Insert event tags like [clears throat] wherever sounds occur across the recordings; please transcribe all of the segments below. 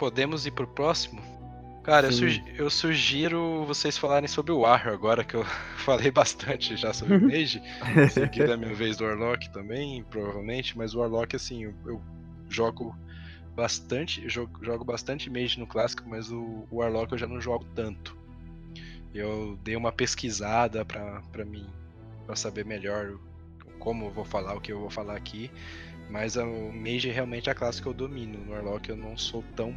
podemos ir pro próximo? Cara, eu, sugi eu, sugiro vocês falarem sobre o Warrior agora, que eu [laughs] falei bastante já sobre o Mage. [laughs] Seguida a minha vez do Warlock também, provavelmente, mas o Warlock, assim, eu, eu jogo bastante, jogo, jogo bastante Mage no clássico, mas o, o Warlock eu já não jogo tanto. Eu dei uma pesquisada pra, pra mim, pra saber melhor como eu vou falar, o que eu vou falar aqui. Mas o Mage realmente é a classe que eu domino. No Warlock eu não sou tão.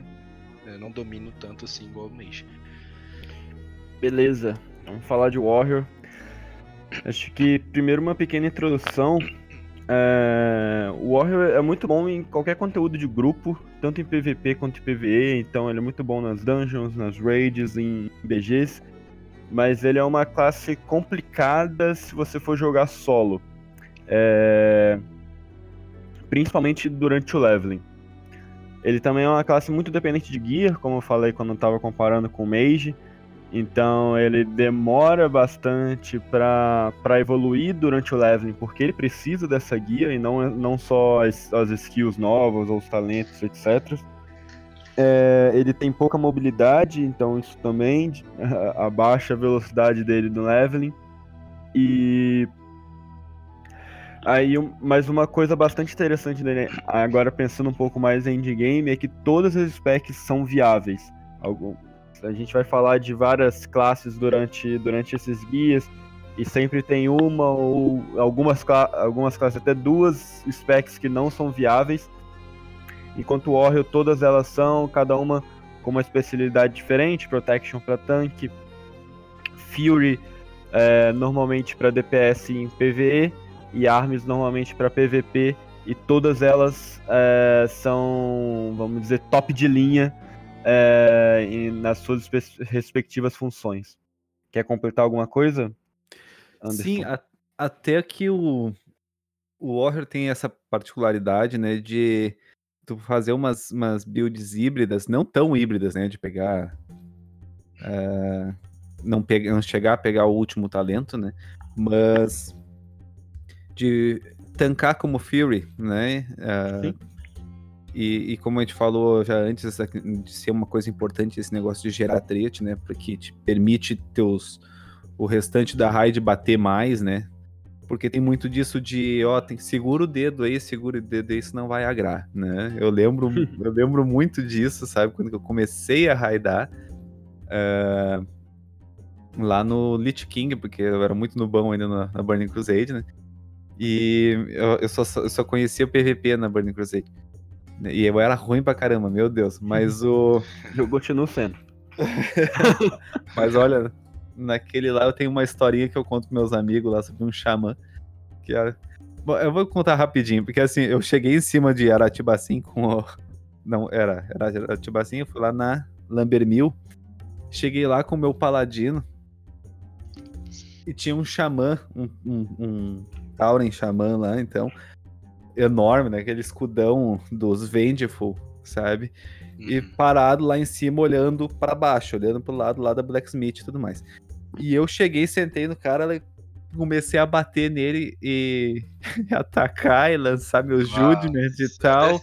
Eu não domino tanto assim igual o Mage. Beleza, vamos falar de Warrior. Acho que primeiro uma pequena introdução. É... O Warrior é muito bom em qualquer conteúdo de grupo, tanto em PVP quanto em PVE, então ele é muito bom nas dungeons, nas raids, em BGs, mas ele é uma classe complicada se você for jogar solo. É principalmente durante o leveling. Ele também é uma classe muito dependente de gear, como eu falei quando eu estava comparando com o Mage. Então ele demora bastante para evoluir durante o leveling, porque ele precisa dessa guia e não, não só as, as skills novas ou os talentos, etc. É, ele tem pouca mobilidade, então isso também [laughs] abaixa a velocidade dele no leveling. E Aí, mas uma coisa bastante interessante dele, agora pensando um pouco mais em endgame, é que todas as specs são viáveis. Algum, a gente vai falar de várias classes durante, durante esses guias, e sempre tem uma ou algumas, algumas classes, até duas specs que não são viáveis. Enquanto o Warrior, todas elas são, cada uma com uma especialidade diferente, Protection para tanque, Fury é, normalmente para DPS em PvE, e armas normalmente para PVP e todas elas é, são, vamos dizer, top de linha é, nas suas respectivas funções. Quer completar alguma coisa? Anderson? Sim, a, até que o, o Warrior tem essa particularidade, né, de tu fazer umas, umas builds híbridas, não tão híbridas, né, de pegar... Uh, não, pegar, não chegar a pegar o último talento, né, mas de tancar como Fury, né? Uh, e, e, como a gente falou já antes, de ser uma coisa importante esse negócio de gerar trait, né? Porque te permite teus, o restante da raid bater mais, né? Porque tem muito disso de, ó, tem segura o dedo aí, segura o dedo aí, isso não vai agrar, né? Eu lembro, [laughs] eu lembro muito disso, sabe? Quando eu comecei a raidar, uh, lá no Lich King, porque eu era muito nubão ainda na, na Burning Crusade, né? E eu, eu, só, eu só conhecia o PVP na Burning Crusade. E eu era ruim pra caramba, meu Deus. Mas o. [laughs] Eu continuo sendo. [laughs] mas olha, naquele lá eu tenho uma historinha que eu conto com meus amigos lá sobre um xamã. Que era... Bom, eu vou contar rapidinho, porque assim, eu cheguei em cima de Aratibacim com o. Não, era, era Aratibacim, eu fui lá na Lambermil. Cheguei lá com o meu paladino. E tinha um xamã, um, um, um Tauren Xamã lá, então. Enorme, né? Aquele escudão dos Vengeful, sabe? Uhum. E parado lá em cima, olhando para baixo, olhando pro lado lá da Blacksmith e tudo mais. E eu cheguei, sentei no cara, comecei a bater nele e [laughs] atacar e lançar meus Judgments e tal.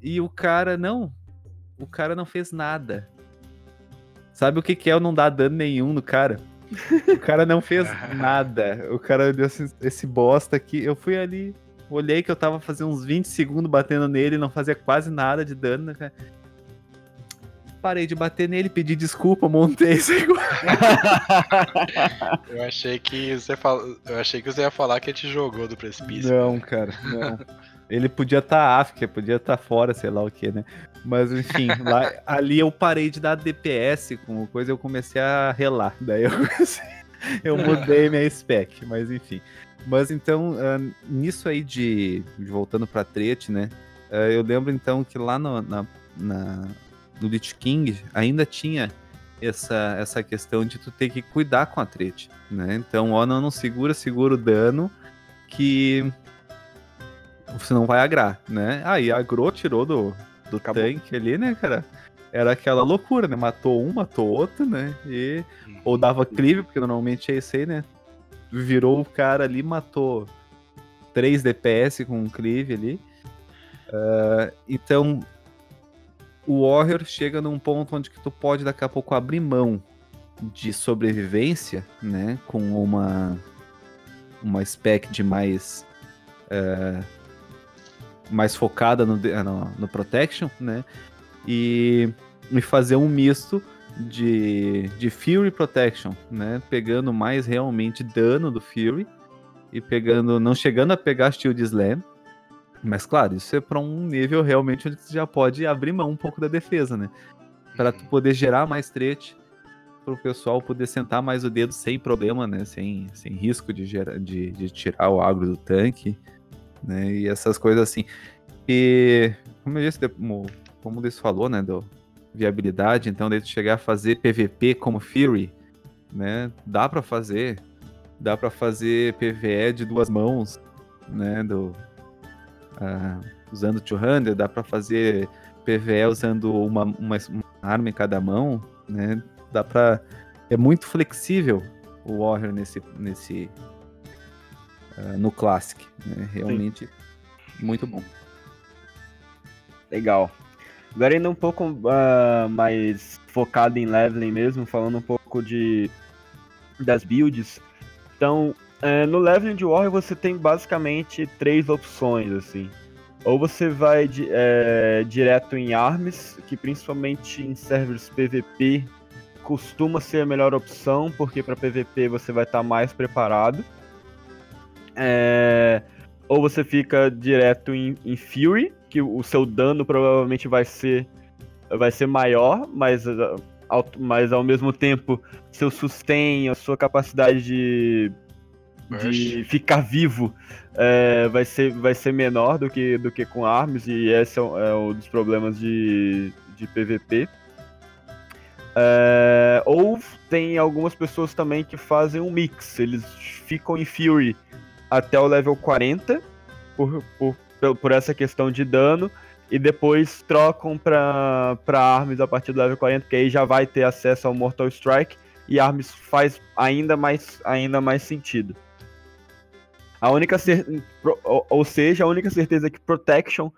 E o cara, não. O cara não fez nada. Sabe o que, que é eu não dar dano nenhum no cara? O cara não fez [laughs] nada. O cara deu esse, esse bosta aqui. Eu fui ali, olhei que eu tava fazendo uns 20 segundos batendo nele, não fazia quase nada de dano, né, cara? Parei de bater nele, pedi desculpa, montei isso [laughs] Eu achei que você fal... eu achei que você ia falar que ele te jogou do precipício. Não, cara, não. [laughs] Ele podia estar tá África, podia estar tá fora, sei lá o que, né? Mas enfim, [laughs] lá, ali eu parei de dar DPS com coisa, eu comecei a relar. Daí eu [laughs] comecei, eu mudei minha spec, mas enfim. Mas então, uh, nisso aí de, de voltando pra Tret, né? Uh, eu lembro então que lá no, na, na, no Lich King ainda tinha essa, essa questão de tu ter que cuidar com a Tret, né? Então, ó, não, não segura, segura o dano que você não vai agrar, né? Aí ah, agrou, tirou do, do tanque ali, né, cara? Era aquela loucura, né? Matou um, matou outro, né? E... Ou dava cleave, porque normalmente é esse aí, né? Virou o cara ali, matou 3 DPS com um cleave ali. Uh, então, o Warrior chega num ponto onde que tu pode daqui a pouco abrir mão de sobrevivência, né? Com uma uma spec de mais é, mais focada no, no, no, protection, né? E, e fazer um misto de, de Fury Protection, né? Pegando mais realmente dano do Fury e pegando, não chegando a pegar Shield Slam, mas claro, isso é para um nível realmente onde você já pode abrir mão um pouco da defesa, né? Para tu poder gerar mais tret, para o pessoal poder sentar mais o dedo sem problema, né? Sem, sem risco de, gerar, de, de tirar o agro do tanque, né? E essas coisas assim. E como eu disse, como, como o Luiz falou, né? Do viabilidade, então daí chegar a fazer PVP como Fury, né? Dá para fazer, dá para fazer PVE de duas mãos, né? Do uh, usando 200, dá para fazer PVE usando uma, uma, uma, arma em cada mão, né? Dá para é muito flexível o Warrior nesse nesse uh, no Classic, né? Realmente Sim. muito bom. Legal. Agora indo um pouco uh, mais focado em leveling mesmo, falando um pouco de das builds. Então, é, no leveling de Warrior você tem basicamente três opções, assim. Ou você vai é, direto em arms, que principalmente em servers PVP costuma ser a melhor opção, porque para PVP você vai estar tá mais preparado. É, ou você fica direto em, em, Fury, que o seu dano provavelmente vai ser, vai ser maior, mas ao, mas ao mesmo tempo seu sustain, a sua capacidade de de ficar vivo é, vai, ser, vai ser menor do que, do que com armas, e esse é, é um dos problemas de, de PVP. É, ou tem algumas pessoas também que fazem um mix, eles ficam em Fury até o level 40 por, por, por essa questão de dano, e depois trocam para armas a partir do level 40, que aí já vai ter acesso ao Mortal Strike, e armas faz ainda mais, ainda mais sentido. A única ou seja, a única certeza é que Protection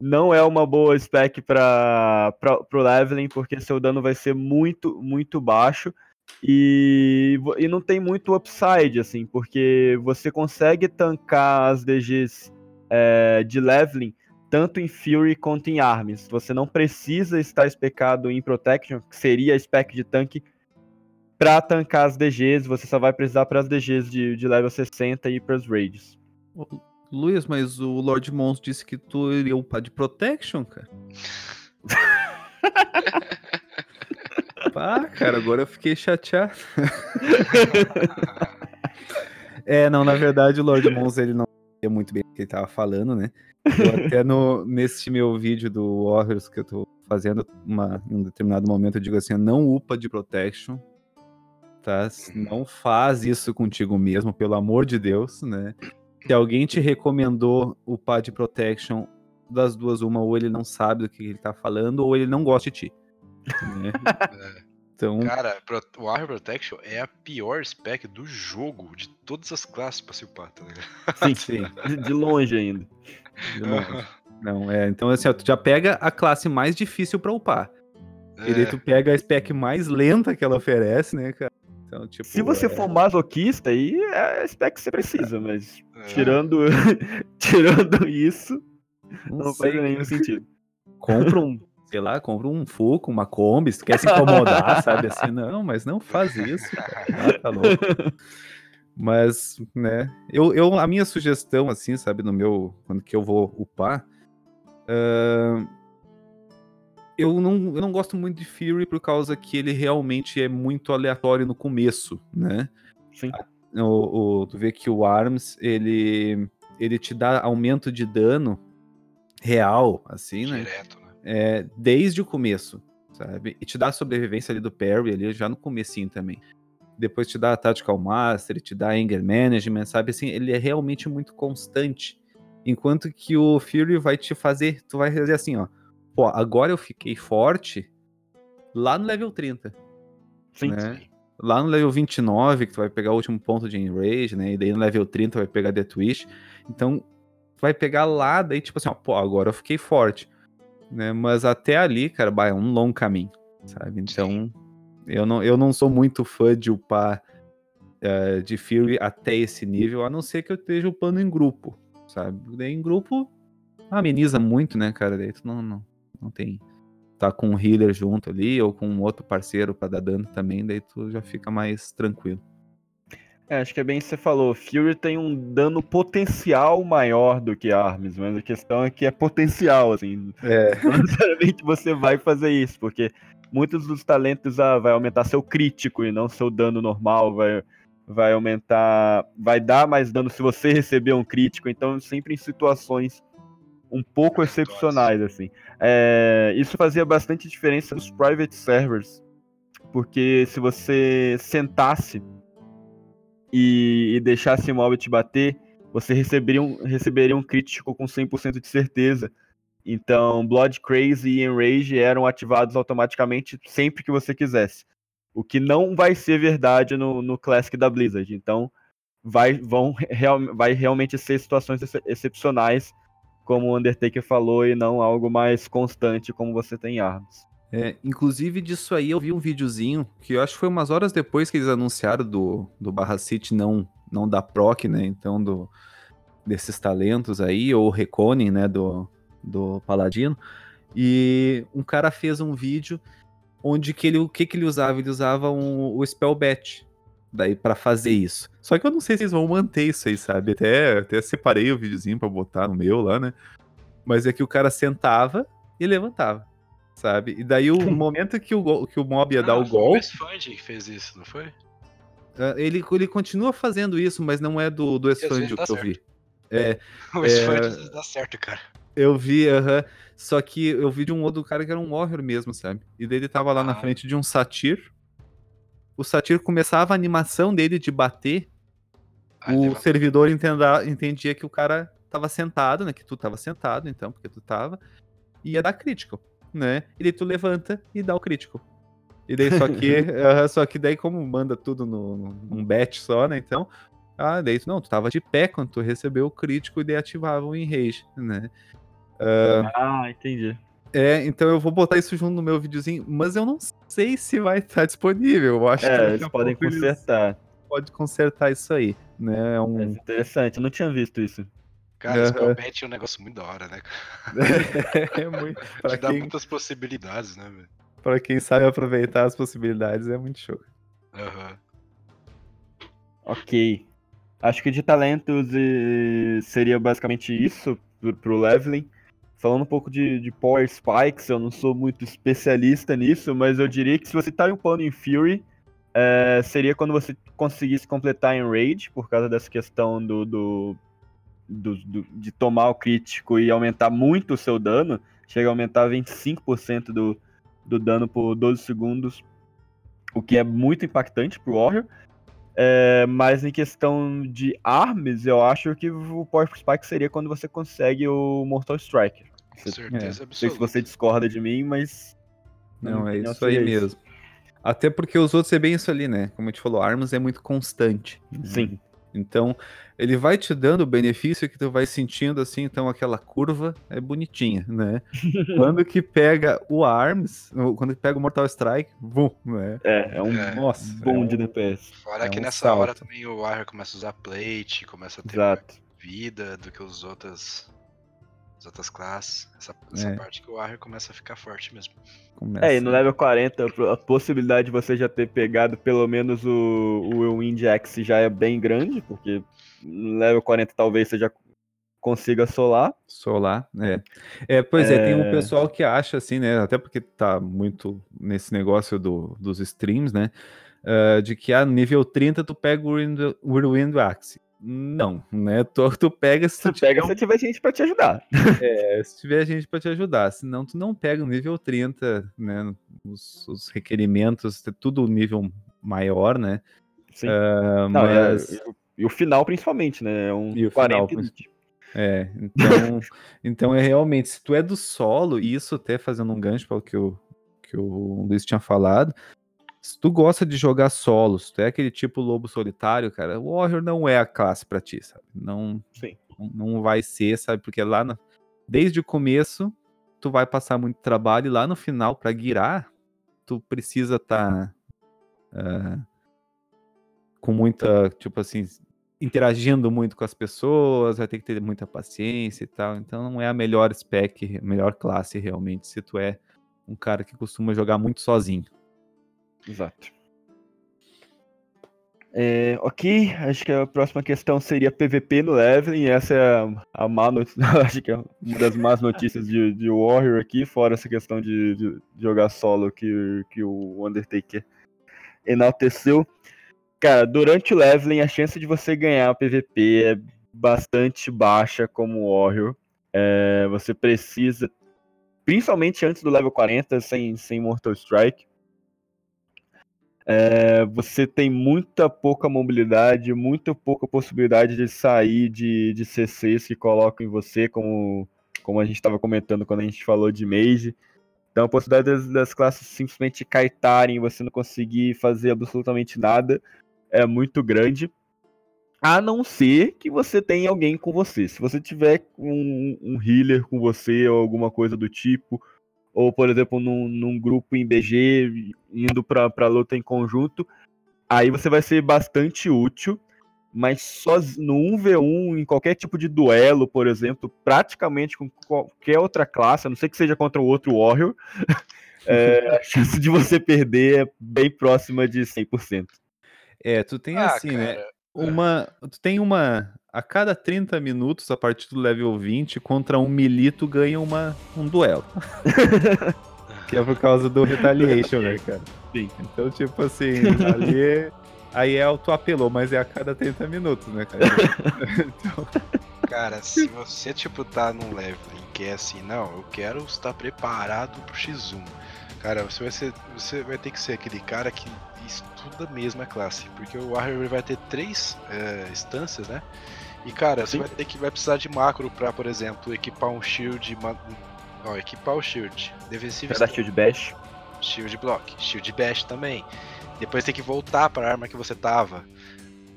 não é uma boa spec para o leveling, porque seu dano vai ser muito, muito baixo. E, e não tem muito upside, assim, porque você consegue tancar as DGs é, de leveling tanto em Fury quanto em Arms. Você não precisa estar especado em Protection, que seria a spec de tanque Pra tancar as DGs, você só vai precisar para as DGs de, de level 60 e para as raids. Luiz, mas o Lord Mons disse que tu iria upar de Protection, cara. [laughs] Pá, cara, agora eu fiquei chateado. [laughs] é, não, na verdade o Lord Mons ele não sabia muito bem o que ele tava falando, né? Eu até no, nesse meu vídeo do Warriors que eu tô fazendo uma, em um determinado momento eu digo assim, não upa de Protection, tá? Não faz isso contigo mesmo, pelo amor de Deus, né? Se alguém te recomendou o Pad Protection, das duas, uma, ou ele não sabe do que ele tá falando, ou ele não gosta de ti. Né? [laughs] Então... Cara, o Warrior Protection é a pior spec do jogo, de todas as classes pra se upar, tá ligado? [laughs] Sim, sim. De longe ainda. De longe. Não, é. Então, assim, ó, tu já pega a classe mais difícil pra upar. É. E daí tu pega a spec mais lenta que ela oferece, né, cara? Então, tipo, Se você é... for masoquista, aí é a spec que você precisa, [laughs] mas é. tirando, [laughs] tirando isso, não, não faz nenhum sentido. Compra um, sei lá, compra um Fuco, uma Kombi, se quer se incomodar, [laughs] sabe? Assim, não, mas não faz isso, cara. Ah, tá louco. Mas, né, eu, eu, a minha sugestão, assim, sabe, no meu, quando que eu vou upar, uh, eu não, eu não gosto muito de Fury por causa que ele realmente é muito aleatório no começo, né? Sim. O, o, tu vê que o Arms, ele, ele te dá aumento de dano real, assim, né? Direto, né? É, desde o começo, sabe? E te dá a sobrevivência ali do parry, ali já no comecinho também. Depois te dá a Tactical Master, te dá Anger Management, sabe? Assim, ele é realmente muito constante. Enquanto que o Fury vai te fazer, tu vai fazer assim, ó pô, agora eu fiquei forte lá no level 30. Sim. Né? Lá no level 29, que tu vai pegar o último ponto de Enrage, né? E daí no level 30 vai pegar The Twist. Então, vai pegar lá, daí tipo assim, ó, pô, agora eu fiquei forte. Né? Mas até ali, cara, bah, é um longo caminho, sabe? Então, eu não, eu não sou muito fã de upar uh, de Fury até esse nível, a não ser que eu esteja upando em grupo, sabe? Daí em grupo ameniza muito, né, cara? Daí tu não, não, não tem. Tá com um healer junto ali, ou com um outro parceiro para dar dano também, daí tu já fica mais tranquilo. É, acho que é bem que você falou. Fury tem um dano potencial maior do que Arms, mas a questão é que é potencial, assim. É. [laughs] Não necessariamente você vai fazer isso, porque muitos dos talentos ah, vai aumentar seu crítico e não seu dano normal, vai, vai aumentar, vai dar mais dano se você receber um crítico, então sempre em situações um pouco excepcionais, assim. É, isso fazia bastante diferença nos private servers, porque se você sentasse e, e deixasse mob te bater, você receberia um, receberia um crítico com 100% de certeza. Então, Blood Crazy e Enrage eram ativados automaticamente sempre que você quisesse. O que não vai ser verdade no, no Classic da Blizzard. Então, vai, vão, real, vai realmente ser situações ex excepcionais, como o Undertaker falou, e não algo mais constante como você tem armas. É, inclusive disso aí eu vi um videozinho que eu acho que foi umas horas depois que eles anunciaram do, do Barra City não, não da PROC, né? Então, do, desses talentos aí, ou Reconing, né? Do, do Paladino. E um cara fez um vídeo onde que ele, o que, que ele usava? Ele usava um, o Spellbat daí para fazer isso. Só que eu não sei se eles vão manter isso aí, sabe? Até, até separei o videozinho para botar no meu lá, né? Mas é que o cara sentava e levantava sabe? E daí o [laughs] momento que o, que o mob ia ah, dar o golpe. O Esfand que fez isso, não foi? Uh, ele, ele continua fazendo isso, mas não é do, do Esfand que eu vi. É, [laughs] o Esfand é... dá certo, cara. Eu vi, aham. Uh -huh, só que eu vi de um outro cara que era um warrior mesmo, sabe? E daí ele tava lá ah. na frente de um satir. O satir começava a animação dele de bater. Ah, o servidor entenda, entendia que o cara tava sentado, né? Que tu tava sentado, então, porque tu tava. E ia dar critical né? E daí tu levanta e dá o crítico. E daí só que, [laughs] uh, só que daí como manda tudo no, num batch só, né? Então, ah, daí tu, não, tu tava de pé quando tu recebeu o crítico e daí ativava o enrage, né? Uh, ah, entendi. É, então eu vou botar isso junto no meu videozinho, mas eu não sei se vai estar disponível. Eu acho é, que eles podem consertar. Pode consertar isso aí, né? É um... É interessante, eu não tinha visto isso. Cara, uhum. Spellbat é um negócio muito da hora, né? [laughs] é muito. [laughs] Pra Te dá quem... muitas possibilidades, né, velho? Pra quem sabe aproveitar as possibilidades, é muito show. Aham. Uhum. Ok. Acho que de talentos seria basicamente isso pro, pro leveling. Falando um pouco de, de Power Spikes, eu não sou muito especialista nisso, mas eu diria que se você tá upando em Fury, é, seria quando você conseguisse completar em Raid, por causa dessa questão do, do do, do, de tomar o crítico e aumentar muito o seu dano, chega a aumentar 25% do, do dano por 12 segundos, o que é muito impactante pro Warrior. É, mas em questão de armas, eu acho que o Power Spike seria quando você consegue o Mortal Striker. Com certeza, é. Não sei se você discorda de mim, mas. Não, é isso aí mesmo. Até porque os outros é bem isso ali, né? Como a gente falou, armas é muito constante. Sim. Então, ele vai te dando o benefício que tu vai sentindo assim, então aquela curva é bonitinha, né? [laughs] quando que pega o ARMS, quando que pega o Mortal Strike, bum, né? É, é um é, nossa, bom é de DPS. Fora é que um nessa salto. hora também o Warrior começa a usar plate, começa a ter Exato. vida do que os outros as outras classes. Essa, essa é. parte que o Warrior começa a ficar forte mesmo. Começa. É, e no level 40, a possibilidade de você já ter pegado pelo menos o, o Wind Axe já é bem grande, porque no level 40 talvez você já consiga solar. Solar, é. É, pois é... é, tem um pessoal que acha assim, né, até porque tá muito nesse negócio do, dos streams, né, uh, de que a ah, nível 30 tu pega o Wind, o Wind Axe. Não, né? Tu, tu pega se tu, tu pega se tiver gente para te ajudar. [laughs] É, se tiver gente para te ajudar. Senão tu não pega o nível 30, né? Os, os requerimentos, tudo nível maior, né? Sim. Uh, não, mas... É, e, o final principalmente, né? É um e o 40 final, É, então, [laughs] então é realmente, se tu é do solo, e isso até fazendo um gancho para o que o, que o Luiz tinha falado, se tu gosta de jogar solos, se tu é aquele tipo lobo solitário, cara, o Warrior não é a classe pra ti, sabe? Não, Sim. não vai ser, sabe? Porque lá, na, desde o começo, tu vai passar muito trabalho e lá no final, pra guiar, tu precisa estar tá, com muita, tipo assim, interagindo muito com as pessoas, vai ter que ter muita paciência e tal. Então não é a melhor spec, a melhor classe realmente, se tu é um cara que costuma jogar muito sozinho. Exato. É, ok, acho que a próxima questão seria PVP no leveling. Essa é a, má notícia, [laughs] acho que é uma das más notícias de, de Warrior aqui, fora essa questão de, de, jogar solo que, que o Undertaker enalteceu. Cara, durante o leveling, a chance de você ganhar PVP é bastante baixa como Warrior. É, você precisa, principalmente antes do level 40, sem, sem Mortal Strike, é, você tem muita pouca mobilidade, muito pouca possibilidade de sair de, de CCs que colocam em você, como, como a gente estava comentando quando a gente falou de Mage. Então a possibilidade das, das classes simplesmente kaitarem e você não conseguir fazer absolutamente nada é muito grande. A não ser que você tenha alguém com você. Se você tiver um, um healer com você ou alguma coisa do tipo, ou por exemplo num, num grupo em BG indo para luta em conjunto, aí você vai ser bastante útil, mas só no 1v1, em qualquer tipo de duelo, por exemplo, praticamente com qualquer outra classe, a não ser que seja contra o outro Warrior, [laughs] é, a chance de você perder é bem próxima de 100%. É, tu tem ah, assim, né? cara. né? Uma, tu tem uma a cada 30 minutos, a partir do level 20, contra um milito ganha uma, um duelo. [laughs] que é por causa do retaliation, né, cara? Sim. Então, tipo assim, ali é, aí é auto-apelou, mas é a cada 30 minutos, né, cara? [laughs] então... Cara, se você, tipo, tá num level em que é assim, não, eu quero estar preparado pro X1. Cara, você vai, ser, você vai ter que ser aquele cara que estuda mesmo a classe, porque o Warrior vai ter três é, instâncias, né? E cara, Sim. você vai ter que vai precisar de macro para, por exemplo, equipar um shield, ó, equipar o shield, defensivo. Cada shield bash. Shield block, shield bash também. Depois tem que voltar para a arma que você tava.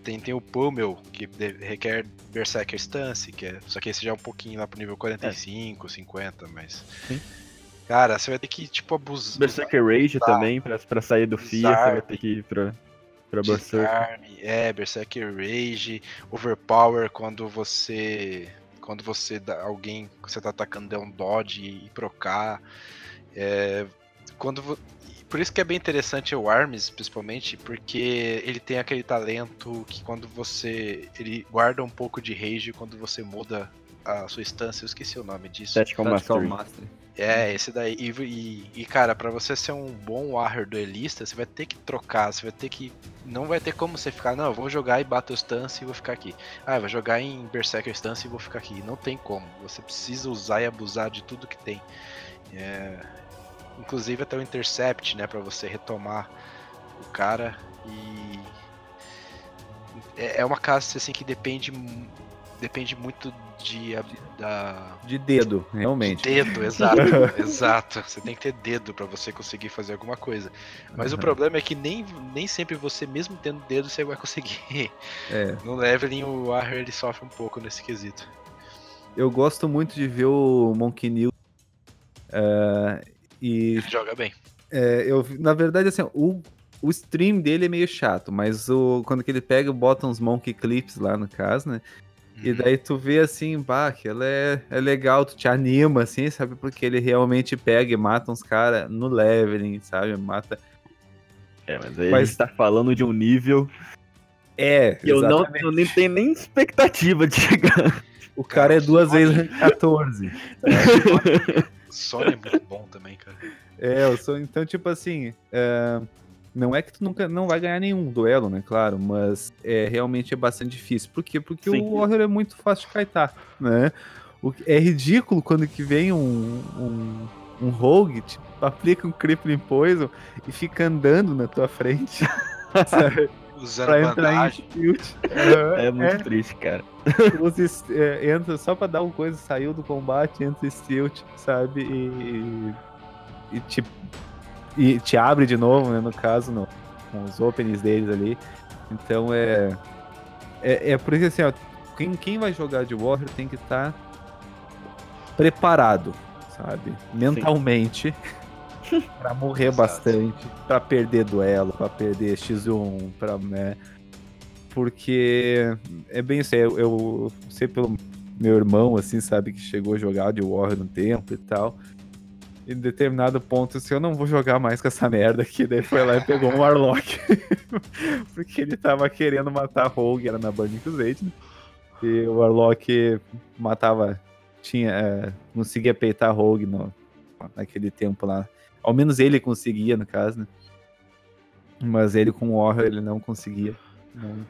Tem, tem o Pummel, que requer Berserker Stance, que é, só que esse já é um pouquinho lá pro nível 45, é. 50, mas. Sim. Cara, você vai ter que, tipo, abusar. Berserker Rage também, pra, pra sair do FIA, você vai ter que ir pra. Pra Berserker. É, Berserker Rage, Overpower quando você. Quando você dá alguém que você tá atacando der um dodge e procar. É, quando por isso que é bem interessante o Arms, principalmente, porque ele tem aquele talento que quando você. ele guarda um pouco de rage quando você muda a sua instância, eu esqueci o nome disso. Tactical Mastery. Mastery. É, esse daí. E, e, e, cara, para você ser um bom warrior duelista, você vai ter que trocar, você vai ter que. Não vai ter como você ficar, não, eu vou jogar em Battle Stance e vou ficar aqui. Ah, eu vou jogar em Berserker Stance e vou ficar aqui. Não tem como. Você precisa usar e abusar de tudo que tem. É, inclusive até o Intercept, né, para você retomar o cara. E. É, é uma classe assim que depende depende muito de, da... de dedo, realmente. De dedo, exato, [laughs] exato. Você tem que ter dedo para você conseguir fazer alguma coisa. Mas uhum. o problema é que nem, nem sempre você, mesmo tendo dedo, você vai conseguir. É. No leveling, o Warrior ele sofre um pouco nesse quesito. Eu gosto muito de ver o Monkey News. Uh, e... Ele joga bem. É, eu, na verdade, assim, o, o stream dele é meio chato, mas o, quando que ele pega, bota uns Monkey Clips lá no caso, né? E daí tu vê assim, bah, que ela é, é legal, tu te anima, assim, sabe? Porque ele realmente pega e mata uns caras no leveling, sabe? Mata. É, mas aí mas... a gente tá falando de um nível. É, eu não eu nem tenho nem expectativa de chegar. O cara, cara é duas Sony... vezes 14. É, Sony [laughs] é muito bom também, cara. É, eu sou, então, tipo assim. É não é que tu nunca não vai ganhar nenhum duelo, né? Claro, mas é realmente é bastante difícil. Por quê? Porque Sim. o Warrior é muito fácil de kaitar, né? O, é ridículo quando que vem um, um, um rogue, tipo, aplica um crippling poison e fica andando na tua frente. [laughs] sabe? Usando pra entrar em tilt. [laughs] É, é muito é, triste, cara. Usa, é, entra só pra dar uma coisa, saiu do combate, entra stilt, sabe? E, e, e tipo, e te abre de novo, né? No caso, no, com os openings deles ali. Então é. É, é por isso assim, ó, quem, quem vai jogar de Warrior tem que estar tá preparado, sabe? Mentalmente. [laughs] pra morrer bastante, pra perder duelo, pra perder X1, pra, né? Porque é bem isso eu, eu sei pelo meu irmão, assim, sabe, que chegou a jogar de Warrior no tempo e tal. Em determinado ponto, assim, eu não vou jogar mais com essa merda aqui. Daí foi lá e pegou um Warlock. [laughs] Porque ele tava querendo matar Rogue, era na Burning Crusade, né? E o Warlock matava, tinha, é, conseguia peitar Rogue no, naquele tempo lá. Ao menos ele conseguia, no caso, né? Mas ele com o Warrior ele não conseguia. Não.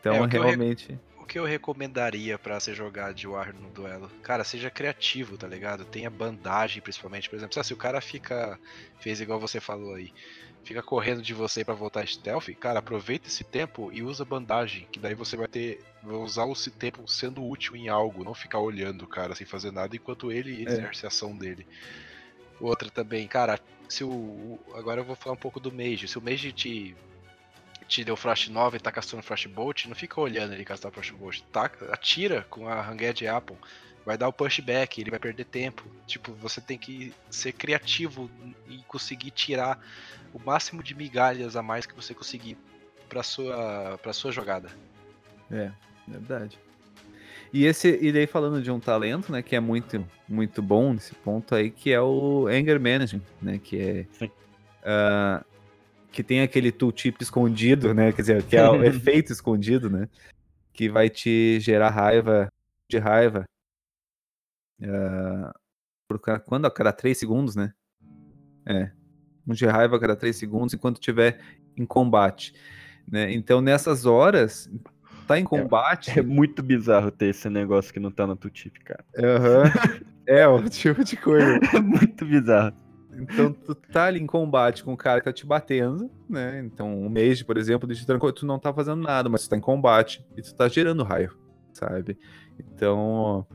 Então, É, realmente. O que eu recomendaria pra você jogar de Warrior no duelo? Cara, seja criativo, tá ligado? Tenha bandagem, principalmente. Por exemplo, se o cara fica. fez igual você falou aí. Fica correndo de você pra voltar stealth, cara, aproveita esse tempo e usa bandagem, que daí você vai ter. vai usar esse tempo sendo útil em algo, não ficar olhando o cara sem fazer nada enquanto ele exerce a ação dele. Outra também, cara, se o- Agora eu vou falar um pouco do Mage. Se o Mage te te deu Frost 9 e tá castando Frostbolt, não fica olhando ele castar Frostbolt. Taca, atira com a Hanged Apple. Vai dar o pushback, ele vai perder tempo. Tipo, você tem que ser criativo e conseguir tirar o máximo de migalhas a mais que você conseguir pra sua, pra sua jogada. É, verdade. E esse, e daí falando de um talento, né, que é muito, muito bom nesse ponto aí, que é o Anger Management, né, que é Sim. Que tem aquele tooltip escondido, né, quer dizer, que é o [laughs] efeito escondido, né, que vai te gerar raiva, de raiva, ah, por quando a cada 3 segundos, né, é, um de raiva a cada 3 segundos enquanto estiver em combate, né, então nessas horas, tá em combate, É muito bizarro ter esse negócio que não tá na Tutip, cara. Aham. [laughs] É, o tipo de coisa. [laughs] É muito bizarro. Então, tu tá ali em combate com o cara que tá te batendo, né? Então, um Mage, por exemplo, te trancou, tu não tá fazendo nada, mas tu tá em combate e tu tá gerando raio, sabe? Então,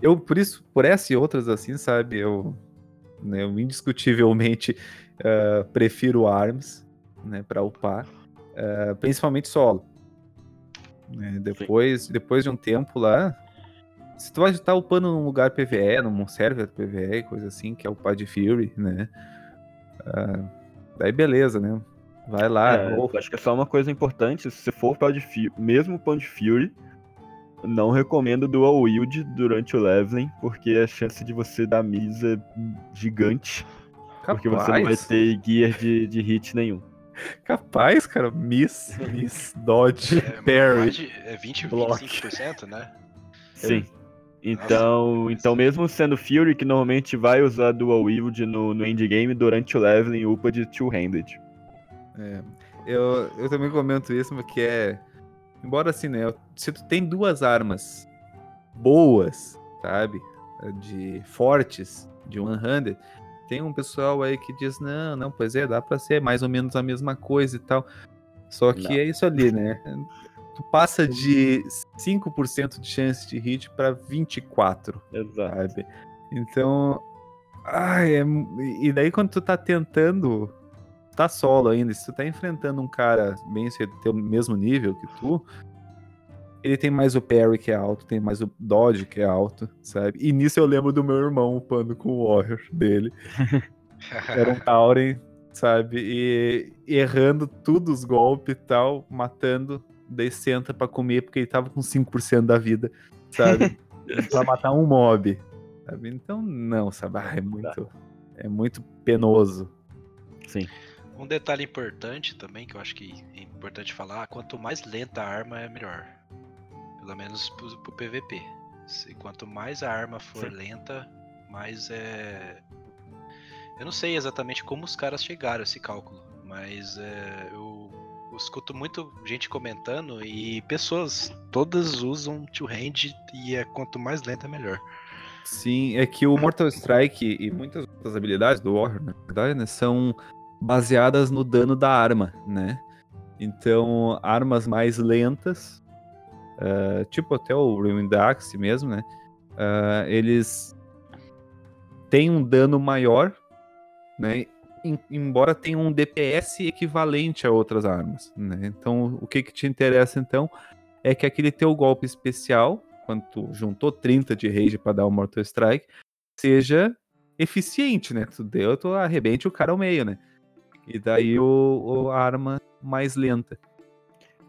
eu, por isso, por essa e outras assim, sabe? Eu, né, eu indiscutivelmente ah, prefiro ARMS, né, pra upar, ah, principalmente solo. né? depois, depois de um tempo lá, se tu vai estar upando num lugar PVE, num server PVE, coisa assim, que é o Pad Fury, né? Ah, daí beleza, né? Vai lá. É, ou- acho que é só uma coisa importante, se você for Pound Fury, mesmo Pound Fury, não recomendo Dual Wield durante o leveling, porque a chance de você dar miss é gigante, porque você não vai capaz, ter gear de, de hit nenhum. capaz, cara. Miss, Miss, Dodge, É, Parry. de, é 20, Block. 25%, né? Sim. Então, então mesmo sendo Fury, que normalmente vai usar Dual Wield no, no endgame, durante o leveling, upa de Two-Handed. Eu, eu também comento isso, porque é. Embora assim, né? Se tu tem duas armas boas, sabe? De fortes, de one-handed, tem um pessoal aí que diz: não, não, pois é, dá pra ser mais ou menos a mesma coisa e tal. Só que Não. é isso ali, né? Tu passa de 5% de chance de hit pra 24 Exato. sabe? Então, ai, é e daí quando tu tá tentando, tá solo ainda, se tu tá enfrentando um cara bem teu mesmo nível que tu, ele tem mais o parry que é alto, tem mais o dodge que é alto, sabe? E nisso eu lembro do meu irmão upando com o warrior dele. [laughs] Era um Tauren, sabe? E errando tudo os golpes e tal, matando, daí senta pra comer porque ele tava com 5% da vida, sabe? [laughs] pra matar um mob. Sabe? Então, não, sabe? Ah, é muito. É muito penoso. Sim. Um detalhe importante também, que eu acho que é importante falar, quanto mais lenta a arma é melhor. Pelo menos pro, pro PVP. Se, quanto mais a arma for Sim. lenta, mais é. Eu não sei exatamente como os caras chegaram a esse cálculo, mas é, eu, eu escuto muito gente comentando e pessoas todas usam two hand e é quanto mais lenta melhor. Sim, é que o Mortal Strike e muitas outras habilidades do Warrior, na verdade, né, são baseadas no dano da arma, né? Então, armas mais lentas, ah, tipo até o Ruin Axe mesmo, né? ah, eles têm um dano maior, né? Em- embora tenham um DPS equivalente a outras armas, né? Então, o que que te interessa, então, é que aquele teu golpe especial, quando tu juntou 30 de rage para dar o Mortal Strike, seja eficiente, né? Tu deu, tu arrebente o cara ao meio, né? E daí o, o arma mais lenta.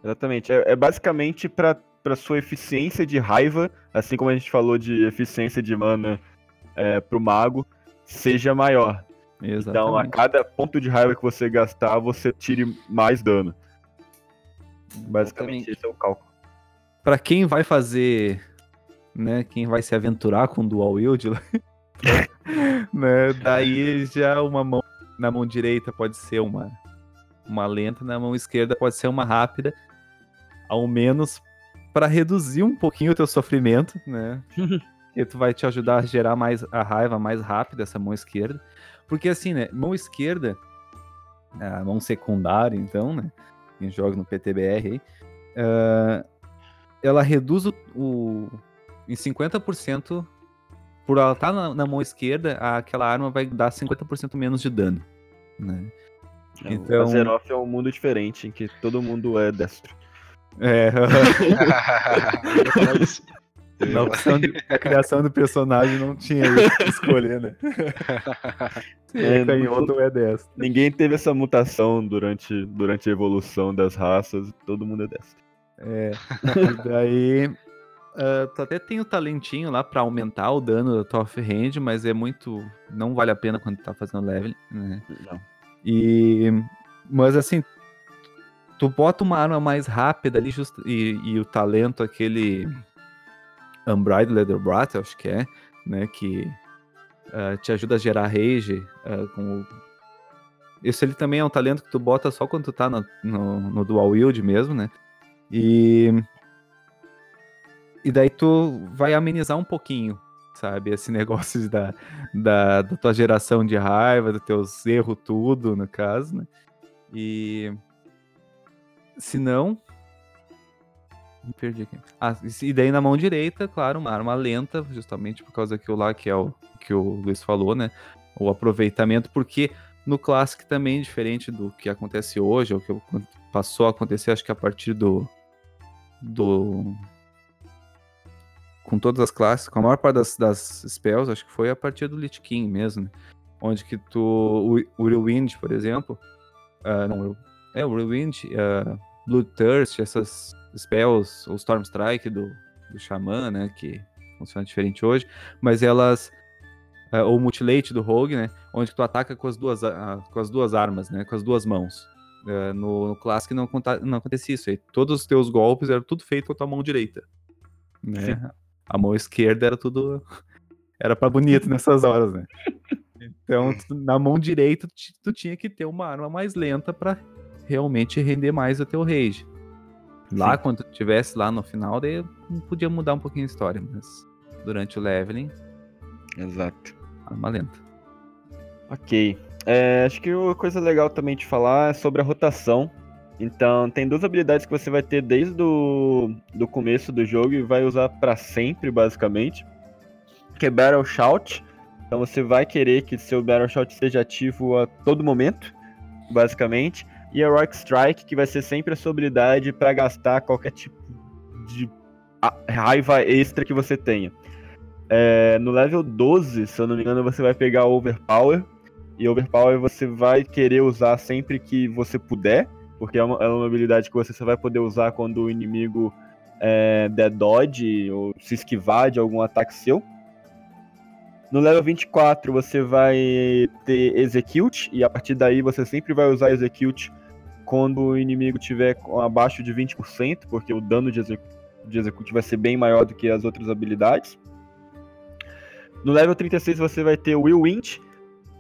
Exatamente. É, é basicamente para sua eficiência de raiva, assim como a gente falou de eficiência de mana é, pro mago, seja maior. Exatamente. Então, a cada ponto de raiva que você gastar, você tire mais dano. Basicamente, Exatamente. esse é o cálculo. Pra quem vai fazer, né, quem vai se aventurar com dual wield, [laughs] né, daí já uma mão na mão direita pode ser uma uma lenta, na mão esquerda pode ser uma rápida, ao menos para reduzir um pouquinho o teu sofrimento, né? [laughs] que tu vai te ajudar a gerar mais a raiva mais rápida essa mão esquerda. Porque assim, né, mão esquerda, a mão secundária, então, né, quem joga no PTBR aí, ah, ela reduz o, o em 50%, por ela estar na, na mão esquerda, aquela arma vai dar 50% menos de dano, né? Então... Então- O Azeroth é um mundo diferente, em que todo mundo é destro. É, [laughs] [laughs] Na opção de, a criação do personagem não tinha isso que escolher, né? Se [laughs] é É, canhoto ou é destro. Ninguém teve essa mutação durante, durante a evolução das raças, todo mundo é destro. É. E daí. [laughs] ah, tu até tem o talentinho lá pra aumentar o dano da tua off-hand, mas é muito. Não vale a pena quando tu tá fazendo level, né? Não. E. Mas assim. Tu bota uma arma mais rápida ali just, e, e o talento, aquele. Unbridled eu acho que é, né? Que ah, te ajuda a gerar rage ah, com o. Esse ele também é um talento que tu bota só quando tu tá no, no, no dual wield mesmo, né? E. E daí tu vai amenizar um pouquinho, sabe? Esse [laughs] negócio da, da, da tua geração de raiva, dos teus erros, tudo, no caso, né? E. Se não. Me perdi aqui. Ah, e daí na mão direita, claro, uma arma lenta, justamente por causa daquilo lá que é o que o Luiz falou, né? O aproveitamento, porque no Classic também, diferente do que acontece hoje, ou que passou a acontecer, acho que a partir do. do. Com todas as classes, com a maior parte das, das spells, acho que foi a partir do Lich King mesmo, né? Onde que tu. O, o Whirlwind, por exemplo. ah, não, é, o Whirlwind, uh, Bloodthirst, essas spells, o Storm Strike do, do Xamã, né? Que funciona diferente hoje, mas elas. ah, ou Mutilate do Rogue, né? Onde tu ataca com as duas, com as duas armas, né? Com as duas mãos. Ah, no, no Classic não, conta- não acontecia isso. Aí todos os teus golpes eram tudo feito com a tua mão direita. Né? [laughs] A mão esquerda era tudo. Era pra bonito nessas horas, né? [laughs] Então, tu- na mão direita, tu, tu tinha que ter uma arma mais lenta pra realmente render mais o teu rage. Lá, Sim. quando tu tivesse lá no final, daí podia mudar um pouquinho a história, mas durante o leveling, Exato. arma lenta. Ok. É, acho que uma coisa legal também de falar é sobre a rotação. Então, tem duas habilidades que você vai ter desde o do começo do jogo e vai usar pra sempre, basicamente. Que é Battle Shout. Então, você vai querer que seu Battle Shout esteja ativo a todo momento, basicamente. E Rock Strike, que vai ser sempre a sua habilidade pra gastar qualquer tipo de raiva extra que você tenha. É, no level 12, se eu não me engano, você vai pegar Overpower. E Overpower você vai querer usar sempre que você puder, porque é uma, é uma habilidade que você só vai poder usar quando o inimigo é, der dodge ou se esquivar de algum ataque seu. No level 24 você vai ter Execute, e a partir daí você sempre vai usar Execute quando o inimigo tiver abaixo de 20%, porque o dano de, exec de Execute vai ser bem maior do que as outras habilidades. No level 36 você vai ter o Will Wind,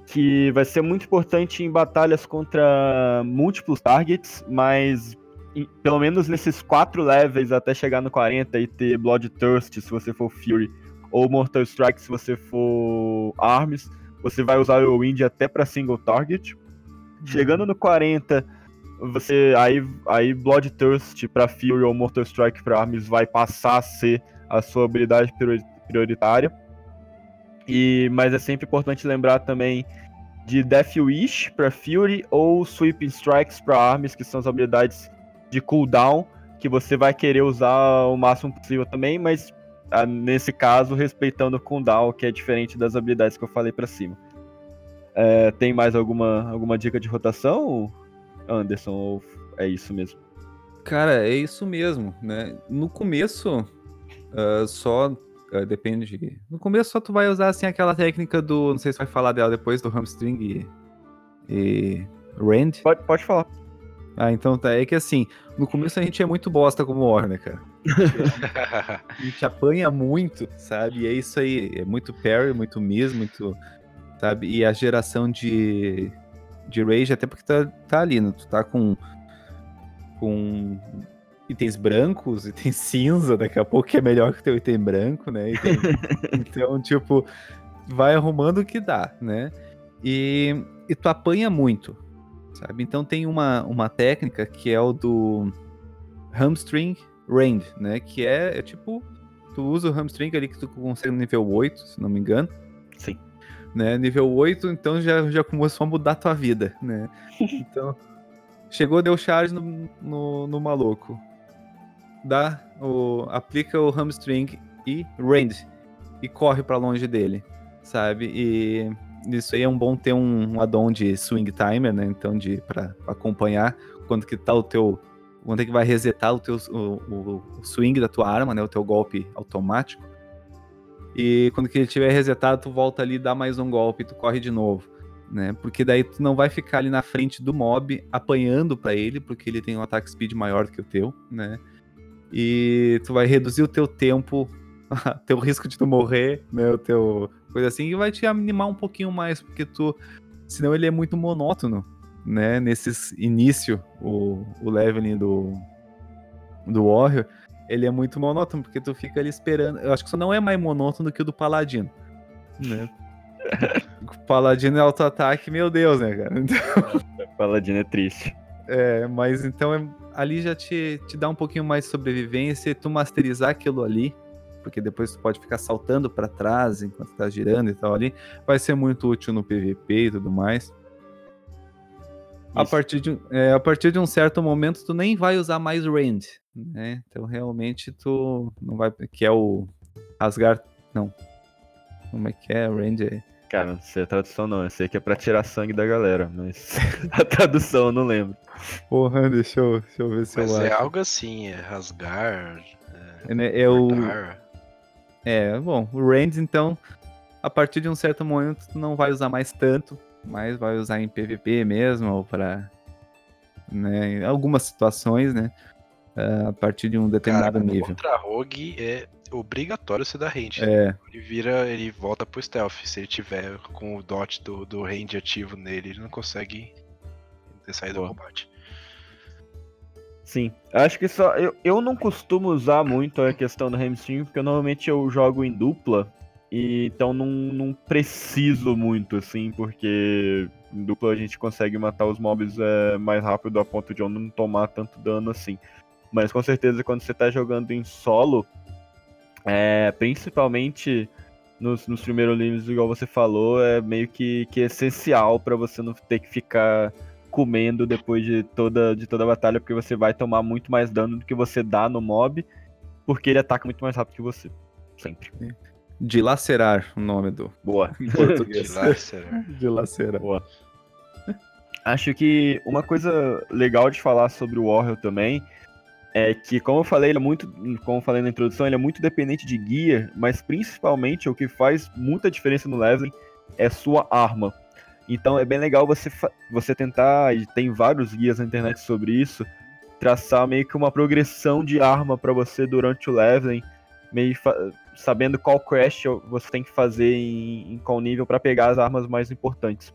que vai ser muito importante em batalhas contra múltiplos targets, mas em- pelo menos nesses quatro levels até chegar no 40 e ter Bloodthirst se você for Fury, ou Mortal Strike se você for Arms, você vai usar o Wind até para single target. Chegando no 40, você aí aí Bloodthirst para Fury ou Mortal Strike para Arms vai passar a ser a sua habilidade priori- prioritária. E, mas é sempre importante lembrar também de Death Wish para Fury ou Sweeping Strikes para Arms, que são as habilidades de cooldown que você vai querer usar o máximo possível também, mas nesse caso, respeitando o cooldown, que é diferente das habilidades que eu falei para cima. É, tem mais alguma, alguma dica de rotação, Anderson, ou é isso mesmo? Cara, é isso mesmo, né? No começo, uh, só uh, depende de... No começo só tu vai usar, assim, aquela técnica do... Não sei se vai falar dela depois, do hamstring e... e Rand. Pode, pode falar. Ah, então tá. É que assim, no começo a gente é muito bosta como Warner, cara. [laughs] a gente apanha muito, sabe? E é isso aí. É muito parry, muito miss, muito. Sabe? E a geração de. De Rage, até porque tá, tá ali, né? Tu tá com. Com itens brancos, [laughs] itens cinza, daqui a pouco que é melhor que teu item branco, né? Item... [laughs] então, tipo, vai arrumando o que dá, né? E, e tu apanha muito, sabe? Então tem uma, uma técnica que é o do hamstring rend, né? Que é, é tipo, tu usa o hamstring ali que tu consegue no nível 8, se não me engano. Né? Nível 8, então já, já começou a mudar a tua vida, né? [laughs] Então, chegou, deu charge no, no, no maluco. Dá o, aplica o hamstring e rend. E corre para longe dele, sabe? E isso aí é um bom ter um, um addon de swing timer, né? Então, de para acompanhar quando que tá o teu. Quando é que vai resetar o teu o, o, o, swing da tua arma, né? O teu golpe automático. E quando que ele tiver resetado, tu volta ali, dá mais um golpe, tu corre de novo. Né? Porque daí tu não vai ficar ali na frente do mob apanhando para ele, porque ele tem um ataque speed maior do que o teu, né? E tu vai reduzir o teu tempo, [laughs] teu risco de tu morrer, né? O teu coisa assim, e vai te animar um pouquinho mais, porque tu. Senão ele é muito monótono, né? Nesses início, o, o leveling do, do Warrior, ele é muito monótono, porque tu fica ali esperando. Eu acho que isso não é mais monótono do que o do Paladino, né? o Paladino é auto-ataque, meu Deus, né, cara? Então... [laughs] Paladino é triste. É, mas então é, ali já te, te dá um pouquinho mais de sobrevivência e tu masterizar aquilo ali, porque depois tu pode ficar saltando para trás enquanto tá girando e tal ali, vai ser muito útil no PVP e tudo mais. A partir, de, é, a partir de um certo momento, tu nem vai usar mais Rand, né? Então, realmente, tu não vai... Que é o rasgar... Não. Como é que é? Rand é... Cara, não sei a tradução não. Eu sei que é pra tirar sangue da galera, mas [laughs] a tradução eu não lembro. Porra, deixa eu, deixa eu ver se mas eu é acho. algo assim, é rasgar... É, né, é o... É, bom, o Rand, então, a partir de um certo momento, tu não vai usar mais tanto, mas vai usar em PVP mesmo, ou pra. Né, em algumas situações, né? ah, a partir de um determinado Cara, nível. Contra Rogue é obrigatório você dar range. É, Ele vira, ele volta pro stealth. Se ele tiver com o dot do, do range ativo nele, ele não consegue ter saído do combate. Sim. Acho que só. Eu, eu não costumo usar muito a questão do hamstring, porque normalmente eu jogo em dupla. E então não, não preciso muito, assim, porque em dupla a gente consegue matar os mobs é, mais rápido a ponto de eu não tomar tanto dano assim. Mas com certeza quando você tá jogando em solo, é, principalmente nos, nos primeiros níveis, igual você falou, é meio que, que essencial para você não ter que ficar comendo depois de toda, de toda a batalha, porque você vai tomar muito mais dano do que você dá no mob, porque ele ataca muito mais rápido que você. Sempre. Dilacerar o nome do Boa. em português. Dilacerar. dilacerar. Boa. Acho que uma coisa legal de falar sobre o Warrior também é que, como eu falei, ele é muito, como eu falei na introdução, ele é muito dependente de gear, mas principalmente o que faz muita diferença no leveling é sua arma. Então é bem legal você, você tentar, e tem vários guias na internet sobre isso, traçar meio que uma progressão de arma para você durante o leveling, meio sabendo qual crash você tem que fazer em, em qual nível para pegar as armas mais importantes.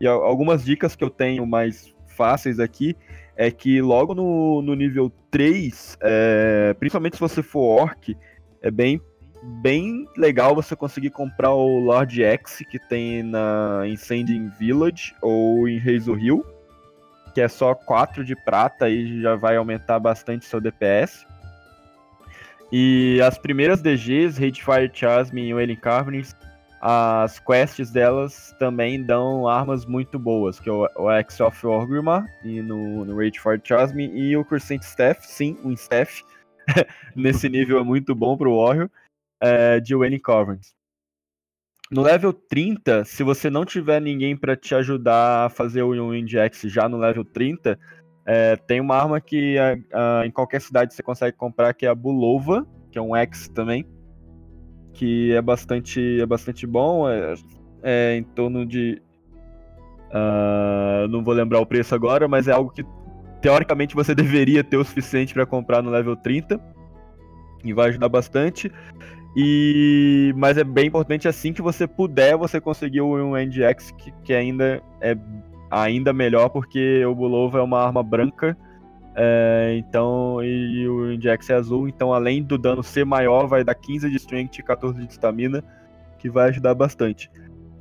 E al- algumas dicas que eu tenho mais fáceis aqui é que logo no, no nível 3, é, principalmente se você for orc, é bem, bem legal você conseguir comprar o Lord X que tem na Incendiing Village ou em Razor Hill, que é só 4 de prata e já vai aumentar bastante seu DPS. E as primeiras DGs, Fire Chasm e Wailing Caverns, as quests delas também dão armas muito boas, que é o, Axe of Orgrimmar e no, no Fire Chasm e o Crescent Staff, sim, um Staff. [laughs] Nesse nível é muito bom pro Warrior. é, de Wayne Covenant. No level 30, se você não tiver ninguém para te ajudar a fazer o Index já no level 30, é, tem uma arma que a, a, em qualquer cidade você consegue comprar, que é a Bulova, que é um X também, que é bastante, é bastante bom, é, é em torno de... Uh, não vou lembrar o preço agora, mas é algo que teoricamente você [laughs] deveria ter o suficiente para comprar no level 30 e vai ajudar bastante. E mas é bem importante assim que você puder, você conseguir um NGX que, que ainda é ainda melhor porque o Bulova é uma arma branca. É, então, e o NGX é azul, então além do dano ser maior, vai dar 15 de strength e 14 de stamina, que vai ajudar bastante.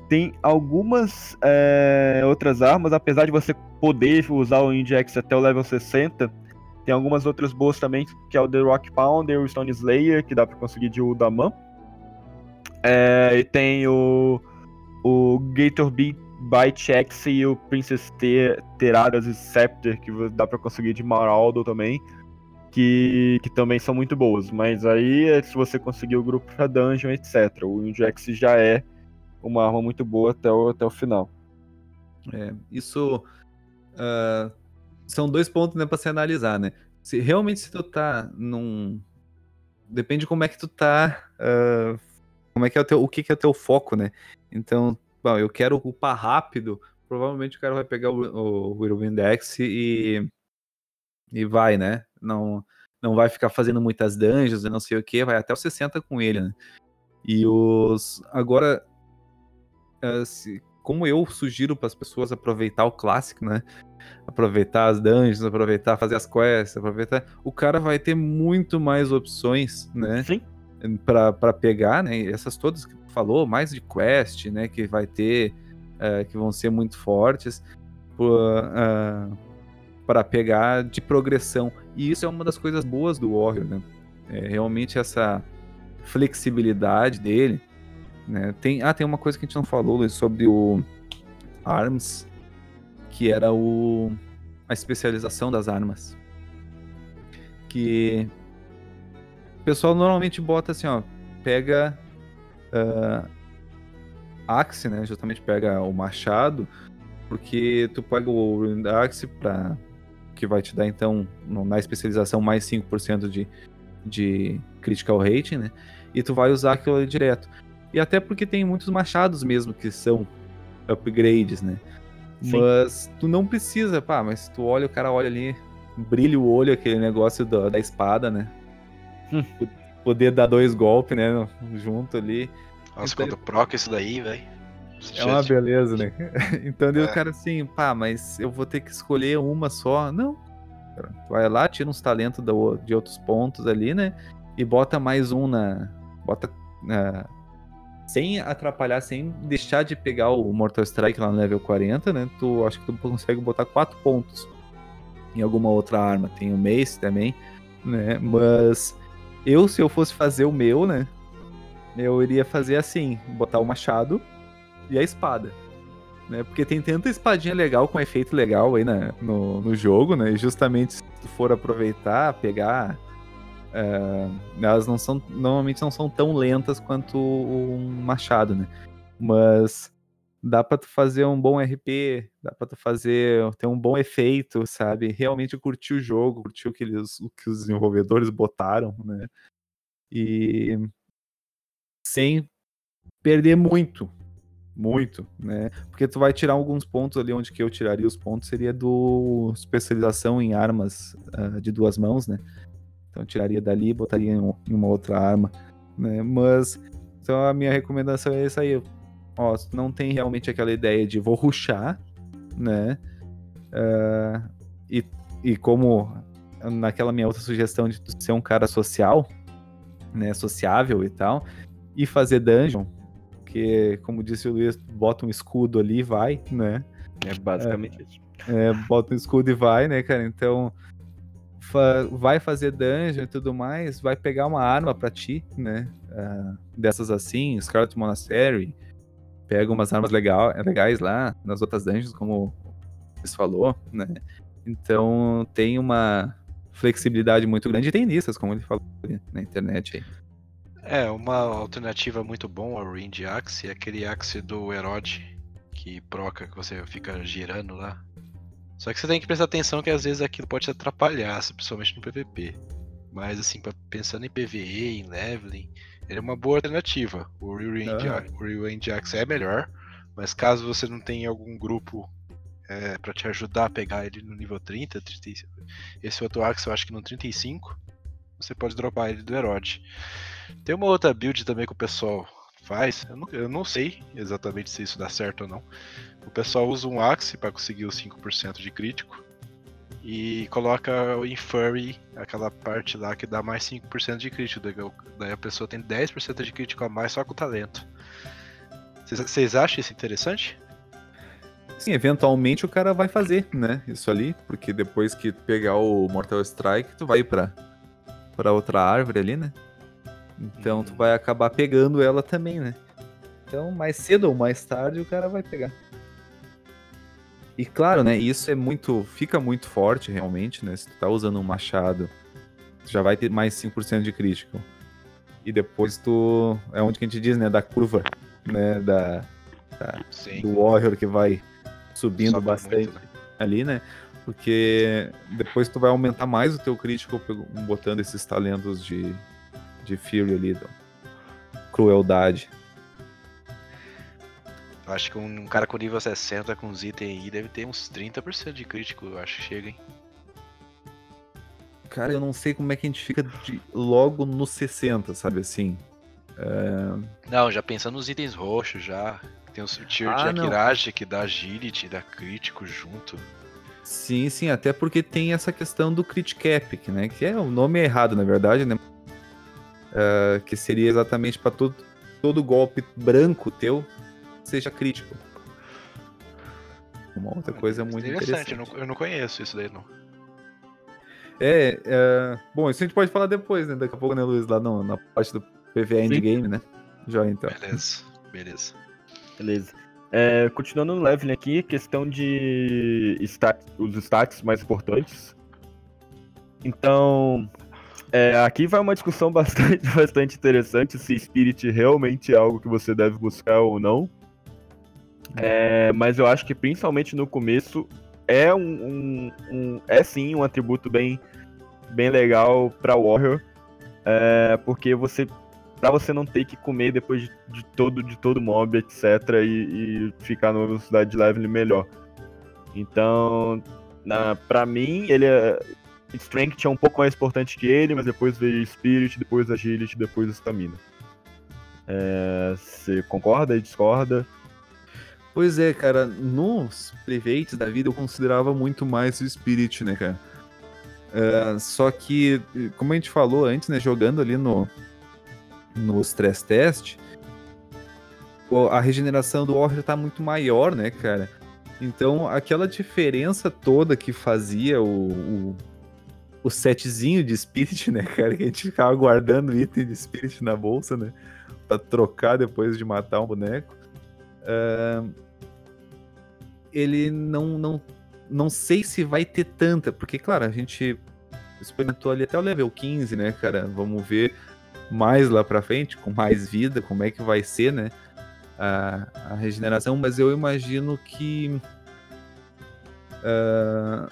Tem algumas é, outras armas, apesar de você poder usar o NGX até o level 60, tem algumas outras boas também, que é o The Rock Pounder, o Stone Slayer, que dá pra conseguir de Udaman. É, e tem o, o Gator Beat Bite X e o Princess Teradas e Scepter, que dá pra conseguir de Maraldo também. Que, que também são muito boas. Mas aí, é se você conseguir o grupo pra dungeon, etc. O Index já é uma arma muito boa até o, até o final. É, isso. Uh, são dois pontos né, para se analisar, né? Se realmente se tu tá num. Depende de como é que tu tá. Uh, como é que é o teu. O que, que é o teu foco, né? Então, bom, eu quero upar rápido. Provavelmente o cara vai pegar o, o Whirlwind Index e. E vai, né? Não, não vai ficar fazendo muitas dungeons e não sei o que, vai até os 60 com ele, né? E os. Agora. Se, como eu sugiro para as pessoas aproveitar o clássico, né? Aproveitar as dungeons, aproveitar fazer as quests, aproveitar. O cara vai ter muito mais opções, né? Sim. Para pegar, né? Essas todas que falou, mais de quest, né? Que vai ter, uh, que vão ser muito fortes uh, uh, para pegar de progressão. E isso é uma das coisas boas do Warrior, né? É realmente essa flexibilidade dele né? Tem, ah, tem uma coisa que a gente não falou Luiz, sobre o ARMS, que era o, a especialização das armas. Que o pessoal normalmente bota assim, ó, pega uh, Axe, né? Justamente pega o machado, porque tu pega o Axe pra, que vai te dar então na especialização mais 5% de, de critical rating, né? E tu vai usar aquilo direto. E até porque tem muitos machados mesmo que são upgrades, né? Sim. Mas tu não precisa, pá, mas tu olha, o cara olha ali, brilha o olho, aquele negócio da, da espada, né? Hum. Poder dar dois golpes, né? Junto ali. Nossa, então, quando proca isso daí, velho. É uma beleza, né? [laughs] então é. o cara assim, pá, mas eu vou ter que escolher uma só. Não. Tu vai lá, tira uns talentos de outros pontos ali, né? E bota mais um na. Bota. Na, sem atrapalhar, sem deixar de pegar o Mortal Strike lá no level 40, né? Tu acho que tu consegue botar 4 pontos em alguma outra arma. Tem o Mace também, né? Mas eu, se eu fosse fazer o meu, né? Eu iria fazer assim: botar o machado e a espada. Né? Porque tem tanta espadinha legal com efeito legal aí né? no, no jogo, né? E justamente se tu for aproveitar, pegar é, elas não são normalmente não são tão lentas quanto um machado, né? Mas dá para tu fazer um bom RP, dá para tu fazer ter um bom efeito, sabe? Realmente curtir o jogo, curtir o que eles, o que os desenvolvedores botaram, né? E sem perder muito, muito, né? Porque tu vai tirar alguns pontos ali onde que eu tiraria os pontos seria do especialização em armas uh, de duas mãos, né? Então tiraria dali e botaria em, uma outra arma, né? Mas então a minha recomendação é essa aí. Ó, não tem realmente aquela ideia de vou ruxar, né? Uh, e, e como naquela minha outra sugestão de ser um cara social, né? Sociável e tal, e fazer dungeon, que como disse o Luiz, bota um escudo ali e vai, né? É basicamente é, isso. É, bota um escudo e vai, né, cara? Então fa vai fazer dungeon e tudo mais, vai pegar uma arma para ti, né? Uh, dessas assim, Scarlet Monastery, pega umas armas legal, legais lá nas outras dungeons, como você falou, né? Então tem uma flexibilidade muito grande e tem listas, como ele falou na internet aí. É, uma alternativa muito bom ao Range Axe é aquele Axe do Erod, que proca, que você fica girando lá. Só que você tem que prestar atenção que às vezes aquilo pode te atrapalhar, principalmente no PVP. Mas assim, pensando em PVE, em leveling, ele é uma boa alternativa. O Rewind, Ah. o Rewind Axe é melhor, mas caso você não tenha algum grupo é, para te ajudar a pegar ele no nível 30, 35, esse outro Axe eu acho que no 35, você pode dropar ele do Erod. Tem uma outra build também que o pessoal faz, eu não, eu não sei exatamente se isso dá certo ou não. O pessoal usa um Axe para conseguir os 5% de crítico e coloca em Furry aquela parte lá que dá mais 5% de crítico. Daí a pessoa tem 10% de crítico a mais só com o talento. Vocês- acham isso interessante? Sim, eventualmente o cara vai fazer, né? Isso ali, porque depois que pegar o Mortal Strike, tu vai pra, pra outra árvore ali, né? Então tu Uhum. vai acabar pegando ela também, né? Então, mais cedo ou mais tarde, o cara vai pegar. E claro, né? Isso é muito. Fica muito forte realmente, né? Se tu tá usando um machado, tu já vai ter mais 5% de crítico. E depois tu. É onde que a gente diz, né? Da curva, né? Da, Sim. do Warrior que vai subindo Sobe bastante muito, né? ali, né? Porque depois tu vai aumentar mais o teu crítico botando esses talentos de, de Fury ali, do crueldade. Acho que um cara com nível 60 com os itens aí deve ter uns 30% de crítico, eu acho que chega, hein? Cara, eu não sei como é que a gente fica de- logo no 60, sabe assim? Não, já pensando nos itens roxos já. Tem o tier Ah, de. Akirage que dá agility, dá crítico junto. Sim, sim, até porque tem essa questão do crit cap, né? Que é o nome é errado, na verdade, né? Ah, que seria exatamente para todo, todo golpe branco teu seja crítico. Uma outra coisa muito interessante. Eu, não, eu não conheço isso daí, não. É, é, bom, isso a gente pode falar depois, né? Daqui a pouco, né, Luiz? Lá no- na parte do PVE Endgame, né? Já então. Beleza, beleza. Beleza. É, continuando no leveling aqui, questão de stat, os stats mais importantes. Então, é, aqui vai uma discussão [laughs] bastante, bastante interessante se Spirit realmente é algo que você deve buscar ou não. É, mas eu acho que principalmente no começo é um, um- um- é sim um atributo bem, bem legal para Warrior, é, porque você Pra você não ter que comer depois de, de todo de todo mob, etc. E, e ficar numa velocidade de level melhor. Então, na, pra mim, ele é. Strength é um pouco mais importante que ele, mas depois veio Spirit, depois Agility, depois Stamina. É, Você concorda e discorda? Pois é, cara, nos privates da vida eu considerava muito mais o Spirit, né, cara? É, só que, como a gente falou antes, né, jogando ali no, no stress test, a regeneração do Warrior tá muito maior, né, cara? Então, aquela diferença toda que fazia o, o, o setzinho de Spirit, [laughs] né, cara? Que a gente ficava guardando item de Spirit na bolsa, né? Pra trocar depois de matar um boneco. Ah, ele não, não, não sei se vai ter tanta, porque, claro, a gente experimentou ali até o level 15, né, cara? Vamos ver mais lá pra frente, com mais vida, como é que vai ser, né? A, a regeneração, mas eu imagino que. ah,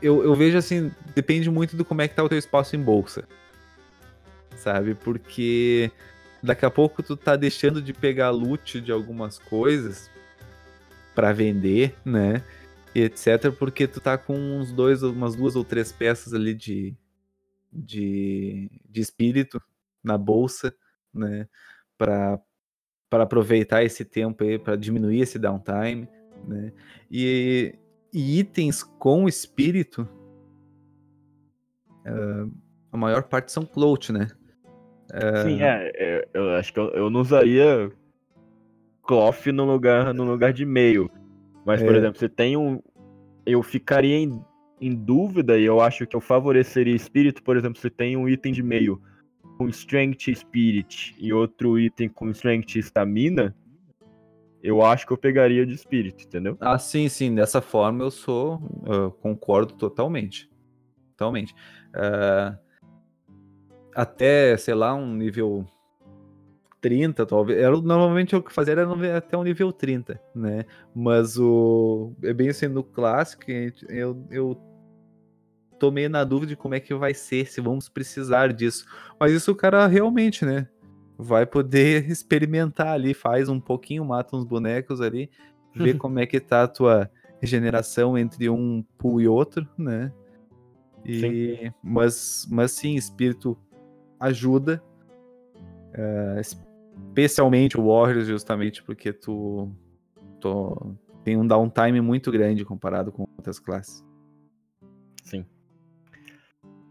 eu, eu vejo assim, depende muito do como é que tá o teu espaço em bolsa. Sabe? Porque daqui a pouco tu tá deixando de pegar loot de algumas coisas pra vender, né? E etc, porque tu tá com uns dois, umas duas ou três peças ali de de, de espírito na bolsa, né? Para para aproveitar esse tempo aí, para diminuir esse downtime, né? E, e itens com espírito, ah, a maior parte são clout, né? Sim, é, é, Eu acho que eu, eu não usaria cloth no lugar, no lugar de meio. Mas, por É. exemplo, você tem um. Eu ficaria em, em dúvida e eu acho que eu favoreceria espírito, por exemplo, você tem um item de meio com strength spirit e outro item com strength stamina. Eu acho que eu pegaria de espírito, entendeu? Ah, sim, sim. Dessa forma eu sou, eu concordo totalmente. Totalmente. Ah, até, sei lá, um nível 30, talvez. Era, normalmente o que fazia era até um nível 30, né? Mas o. É bem assim, no clássico, eu, eu tomei na dúvida de como é que vai ser, se vamos precisar disso. Mas isso o cara realmente, né? Vai poder [laughs] experimentar ali, faz um pouquinho, mata uns bonecos ali, vê [laughs] como é que tá a tua regeneração entre um pool e outro, né? E, sim. Mas, mas sim, espírito ajuda. Uh, especialmente o Warriors, justamente porque tu, tem um downtime muito grande comparado com outras classes. Sim.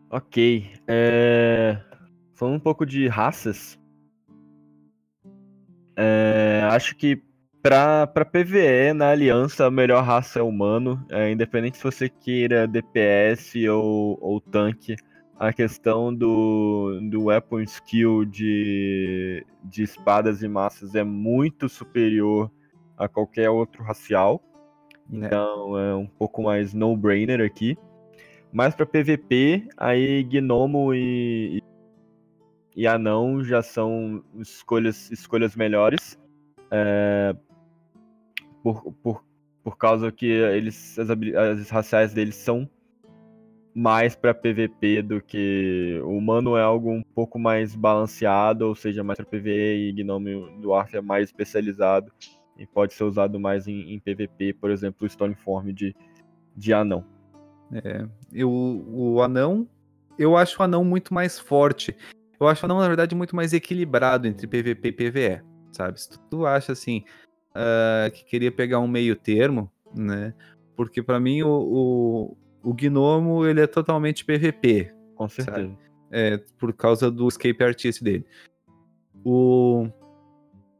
Ok. É... Falando um pouco de raças. É... Acho que pra PVE, na aliança, a melhor raça é humano. É, independente se você queira DPS ou, ou tanque, a questão do, do weapon skill de, de espadas e massas é muito superior a qualquer outro racial. Né. Então é um pouco mais no-brainer aqui. Mas para PVP, aí Gnomo e, e Anão já são escolhas, escolhas melhores. É, por, por, por causa que eles as, as raciais deles são mais para PVP do que o humano é algo um pouco mais balanceado, ou seja, mais para PVE e Gnome do Arth é mais especializado e pode ser usado mais em, em PVP, por exemplo, o Stormform de, de anão. É, eu, o anão, eu acho o anão muito mais forte. Eu acho o anão, na verdade, muito mais equilibrado entre PVP e PVE, sabe? Se tu acha assim, uh, que queria pegar um meio termo, né? Porque para mim o, o, o, Gnomo ele é totalmente PVP. Com certeza. Sabe? É, por causa do escape artist dele. O,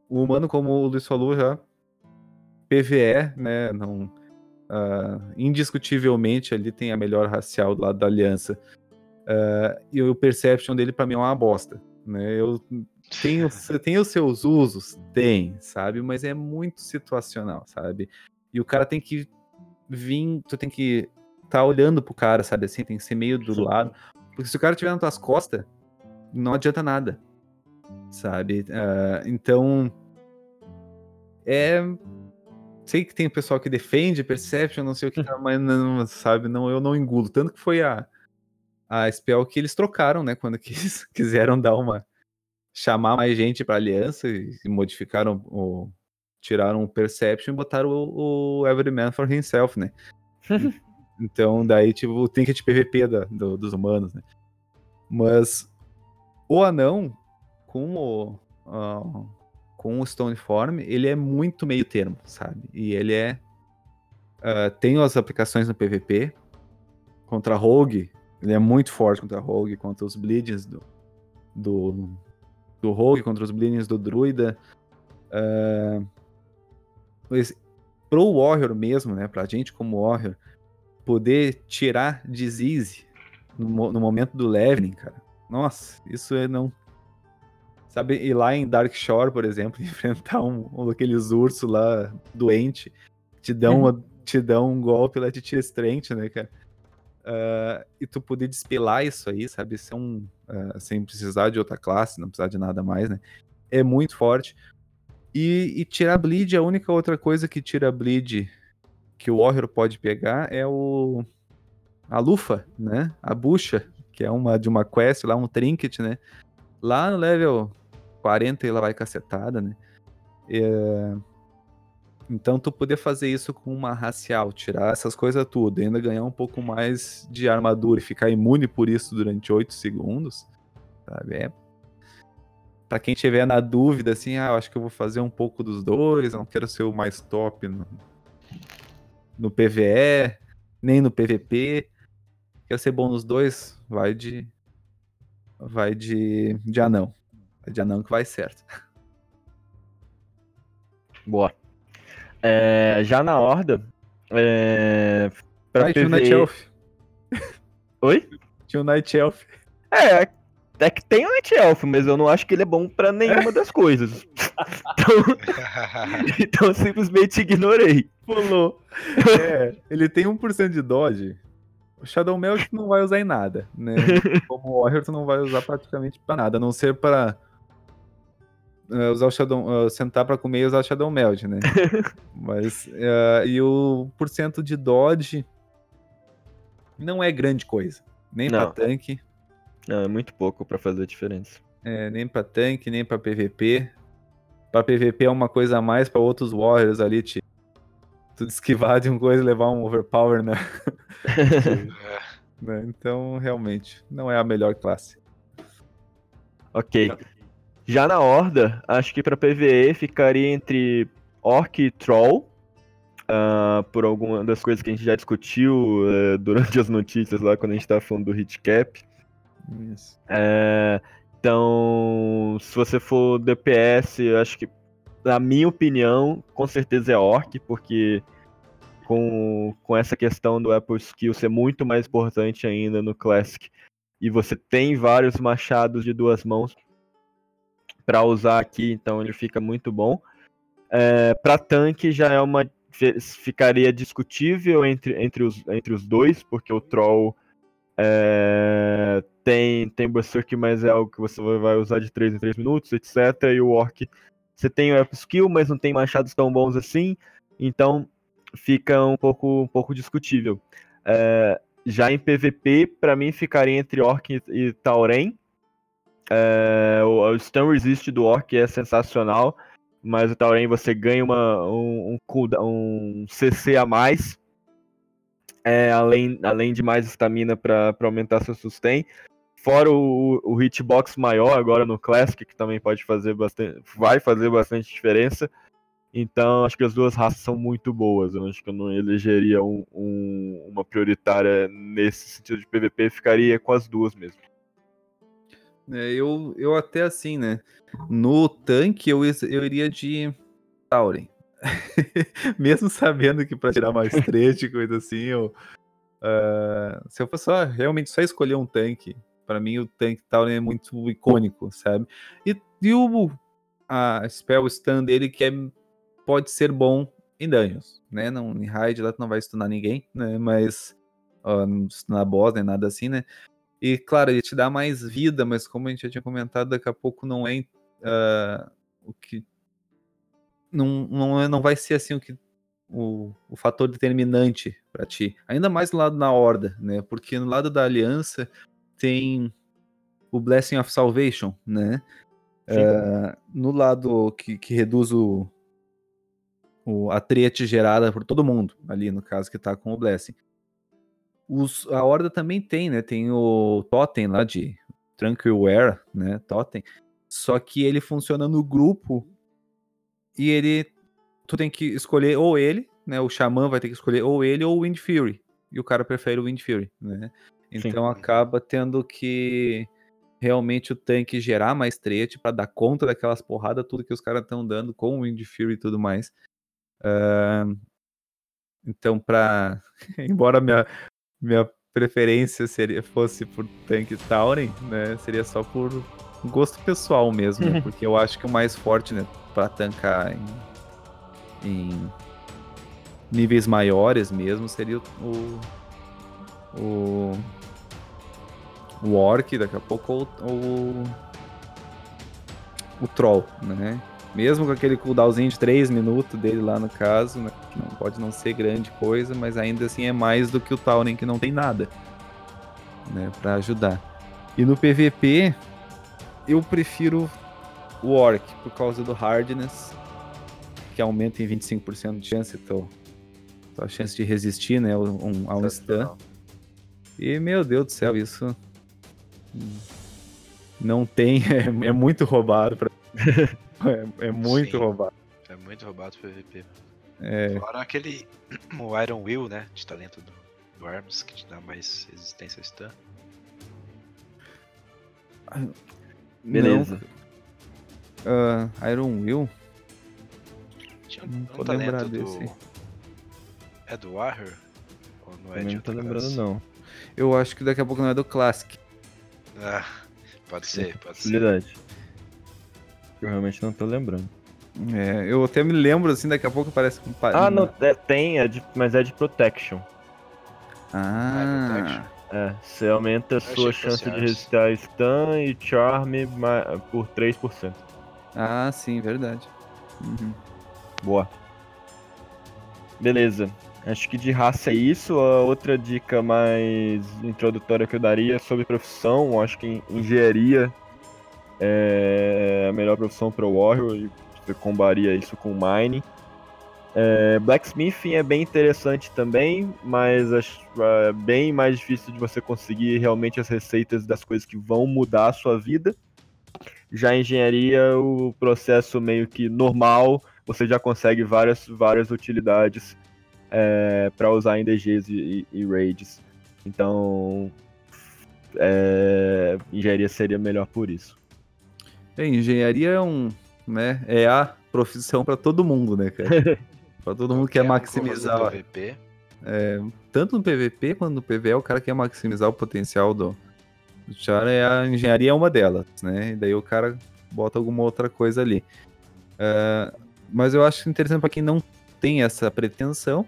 o humano, como o Luiz falou já, PVE, né? Não, uh, indiscutivelmente ali tem a melhor racial do lado da aliança. Uh, e o perception dele para mim é uma bosta. Né? Eu os, tem os seus usos? Tem, sabe? Mas é muito situacional, sabe? E o cara tem que vir, tu tem que tá olhando pro cara, sabe? Assim, tem que ser meio do lado. Porque se o cara tiver nas tuas costas, não adianta nada, sabe? Uh, então, é. Sei que tem pessoal que defende Perception, não sei o que, mas não, sabe? Não, eu não engulo. Tanto que foi a, a spell que eles trocaram, né? Quando [laughs] quis, quiseram dar uma chamar mais gente para aliança e modificaram o tiraram o Perception e botaram o, o Every Man for Himself, né? [laughs] então daí tipo o Trinket PVP da, do, dos humanos, né? Mas o anão com o uh, com o Stoneform, ele é muito meio termo, sabe? E ele é uh, tem as aplicações no PVP contra Rogue, ele é muito forte contra Rogue, contra os Bleedings do, do do Rogue, contra os Blinions do Druida. Uh, pro Warrior mesmo, né, pra gente como Warrior, poder tirar Disease no, no momento do leveling, cara. Nossa, isso é não... Sabe, ir lá em Dark Shore, por exemplo, [laughs] enfrentar um, um daqueles ursos lá doente, te dão, uma, te dão um golpe lá, te tira strength, né, cara? Uh, e tu poder despelar isso aí, sabe? Ser um, uh, sem precisar de outra classe, não precisar de nada mais, né? É muito forte. E, e tirar bleed, a única outra coisa que tira bleed que o Warrior pode pegar é o a lufa, né? A bucha, que é uma de uma quest lá, um trinket, né? Lá no level 40 ela vai cacetada, né? É... Então tu poder fazer isso com uma racial, tirar essas coisas tudo, ainda ganhar um pouco mais de armadura e ficar imune por isso durante 8 segundos, sabe? É para quem tiver na dúvida assim, ah, eu acho que eu vou fazer um pouco dos dois, não quero ser o mais top no, no PVE, nem no PVP. Quer ser bom nos dois, vai de vai de de anão. Vai de anão que vai certo. Boa. É, já na Horda, é, pra ah, PVE... tinha o Night Elf. Oi? Tinha o Night Elf. É, é que tem o Night Elf, mas eu não acho que ele é bom pra nenhuma das coisas. [laughs] Então, então eu simplesmente ignorei. Pulou. [laughs] É, ele tem 1% de dodge. O Shadow Meld tu não vai usar em nada, né? [laughs] Como Warrior tu não vai usar praticamente pra nada, a não ser pra uh, usar o Shadow, uh, sentar pra comer e usar o Shadow Meld, né? Mas, uh, e o porcento de dodge não é grande coisa, nem Não. pra tanque, Não, é muito pouco pra fazer a diferença. é, nem pra tanque, nem pra PVP. Pra PVP é uma coisa a mais, pra outros Warriors ali te tu esquivar de uma coisa e levar um overpower, né? [laughs] É, né? Então, realmente, não é a melhor classe. Ok. Já na Horda, acho que pra PVE ficaria entre Orc e Troll. ah, por alguma das coisas que a gente já discutiu eh, durante as notícias lá, quando a gente tava falando do hit cap. Isso. É, então, se você for DPS, acho que, na minha opinião, com certeza é Orc, porque com, com essa questão do Apple Skill ser muito mais importante ainda no Classic, e você tem vários machados de duas mãos para usar aqui, então ele fica muito bom. É, para tanque já é uma ficaria discutível entre, entre, os, entre os dois, porque o Troll é, tem, tem Berserk, mas é algo que você vai usar de 3 em 3 minutos, etc. E o Orc, você tem o Up Skill, mas não tem machados tão bons assim, então fica um pouco, um pouco discutível. É, já em PVP, para mim ficaria entre Orc e, e Tauren. É, o, o Stun Resist do Orc é sensacional, mas o Tauren você ganha uma, um, um, um CC a mais, é, além, além de mais estamina para aumentar seu sustain. Fora o, o hitbox maior agora no Classic, que também pode fazer bastante. Vai fazer bastante diferença. Então, acho que as duas raças são muito boas. Eu acho que eu não elegeria um- um- uma prioritária nesse sentido de PVP, ficaria com as duas mesmo. É, eu, eu até assim, né? No tanque eu, eu iria de Tauren. [laughs] Mesmo sabendo que pra tirar mais trade coisa assim, eu, ah, se eu fosse só, realmente só escolher um tanque, pra mim o tanque Tauren é muito icônico, sabe? E, e o a spell stun dele que é, pode ser bom em dungeons, né? Não, em raid lá tu não vai stunar ninguém, né? Mas ó, não boss nem nada assim, né? E claro, ele te dá mais vida, mas como a gente já tinha comentado, daqui a pouco não é ah, o que. Não, não, é- não vai ser assim o que. O, o fator determinante pra ti. Ainda mais do lado da Horda, né? Porque no lado da Aliança tem o Blessing of Salvation, né? Ah, no lado que, que reduz o, o, a trete gerada por todo mundo, ali no caso que tá com o Blessing. Os, a Horda também tem, né? Tem o Totem lá de Tranquilware, né? Totem. Só que ele funciona no grupo e ele. Tu tem que escolher ou ele, né? O Xamã vai ter que escolher ou ele ou o Wind Fury. E o cara prefere o Wind Fury, né? Sim. Então acaba tendo que realmente o tanque gerar mais trete pra dar conta daquelas porradas, tudo que os caras estão dando com o Wind Fury e tudo mais. Ahn, então, pra. [laughs] Embora minha, minha preferência seria, fosse por tanque Tauren, né? Seria só por gosto pessoal mesmo, né, porque eu acho que o mais forte, né, pra tancar em, em níveis maiores mesmo seria o. O. O Orc, daqui a pouco, ou o. O Troll, né? Mesmo com aquele cooldownzinho de 3 minutos dele lá no caso, né? Que não pode não ser grande coisa, mas ainda assim é mais do que o Tauren que não tem nada, né? Pra ajudar. E no PVP, eu prefiro o Orc por causa do Hardness, que aumenta em 25% de chance, então, a chance de resistir, né? Um, a um stun. E meu Deus do céu, isso não tem, [laughs] é, é muito roubado. Pra... [laughs] é, é muito Sim. roubado. É muito roubado o PVP. É, Fora aquele. [clears throat] O Iron Will, né? De talento do, do Arms, que te dá mais resistência ao stun. Beleza. não, ah, Iron Will? Tinha Não um tô lembrado talento do. desse. É do Warrior? Ou não é Também de não tô lembrando, classe? não. Eu acho que daqui a pouco não é do Classic. Ah, pode ser, pode ser. Possibilidade. Eu realmente não tô lembrando. É, eu até me lembro assim, daqui a pouco parece um pa- Ah, não, é, tem, é de- mas é de Protection. Ah, É, você aumenta a sua chance de resistir a stun e charm por 3%. ah, sim, verdade. Uhum. Boa. Beleza. Acho que de raça é isso. A outra dica mais introdutória que eu daria sobre profissão. Acho que engenharia é a melhor profissão para o Warrior e você combaria isso com mining. É, blacksmithing é bem interessante também, mas é, bem mais difícil de você conseguir realmente as receitas das coisas que vão mudar a sua vida. Já engenharia, o processo meio que normal, você já consegue várias, várias utilidades para usar em DGs e, e, e raids. Então, é, engenharia seria melhor por isso. É, engenharia é um, né, é a profissão pra todo mundo, né, cara? [laughs] Pra todo mundo que quer for maximizar, PVP. tanto no PVP quanto no PVE, o cara quer maximizar o potencial do, do char, é a engenharia é uma delas, né? E daí o cara bota alguma outra coisa ali. É, mas eu acho interessante pra quem não tem essa pretensão,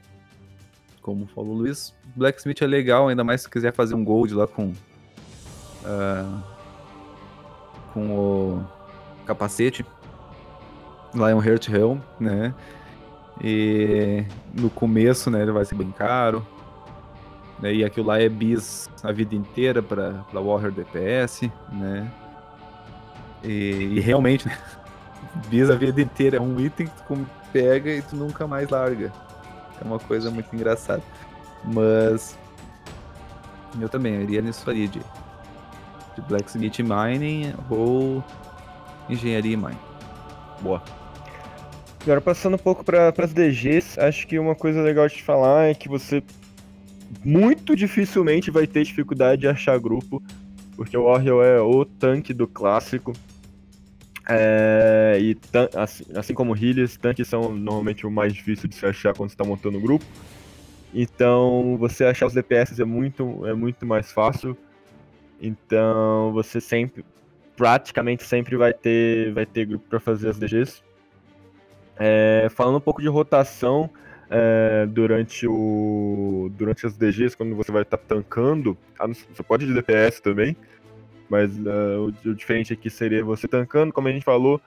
como falou o Luiz, Blacksmith é legal, ainda mais se quiser fazer um gold lá com ah, com o capacete Lionheart Helm, né? E no começo, né, ele vai ser bem caro. Né, e aquilo lá é bis a vida inteira para Warrior DPS, né? E, e realmente, né? [laughs] bis a vida inteira é um item que tu pega e tu nunca mais larga. É uma coisa muito engraçada. Mas eu também iria nisso aí de, de Blacksmith Mining ou Engenharia e. Boa. Agora, passando um pouco para as DGs, acho que uma coisa legal de falar é que você muito dificilmente vai ter dificuldade de achar grupo, porque o Warrior é o tanque do clássico. É, e assim, assim como healers, tanques são normalmente o mais difícil de se achar quando você está montando um grupo. Então, você achar os DPS é muito, é muito mais fácil. Então, você sempre, praticamente sempre vai ter, vai ter grupo para fazer as DGs. É, falando um pouco de rotação é, durante, o, durante as DGs, quando você vai estar tancando, ah, não- você pode ir de DPS também, mas é, o, o diferente aqui seria você tancando, como a gente falou,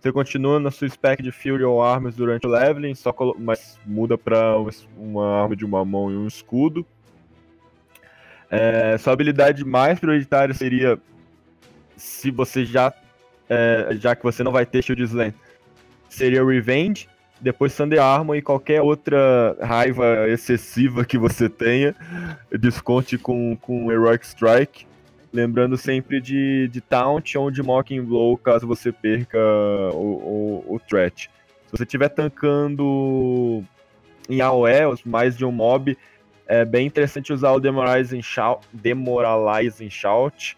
você continua na sua spec de Fury ou Armas durante o leveling, só mas muda para uma arma de uma mão e um escudo. É, sua habilidade mais prioritária seria se você já é, já que você não vai ter Shield Slam, seria Revenge, depois Thunder Armor e qualquer outra raiva excessiva que você tenha, desconte com, com Heroic Strike. Lembrando sempre de, de Taunt ou de Mocking Blow caso você perca o, o, o threat. Se você estiver tancando em AOE, mais de um mob, é bem interessante usar o Demoralizing Shout, Demoralizing Shout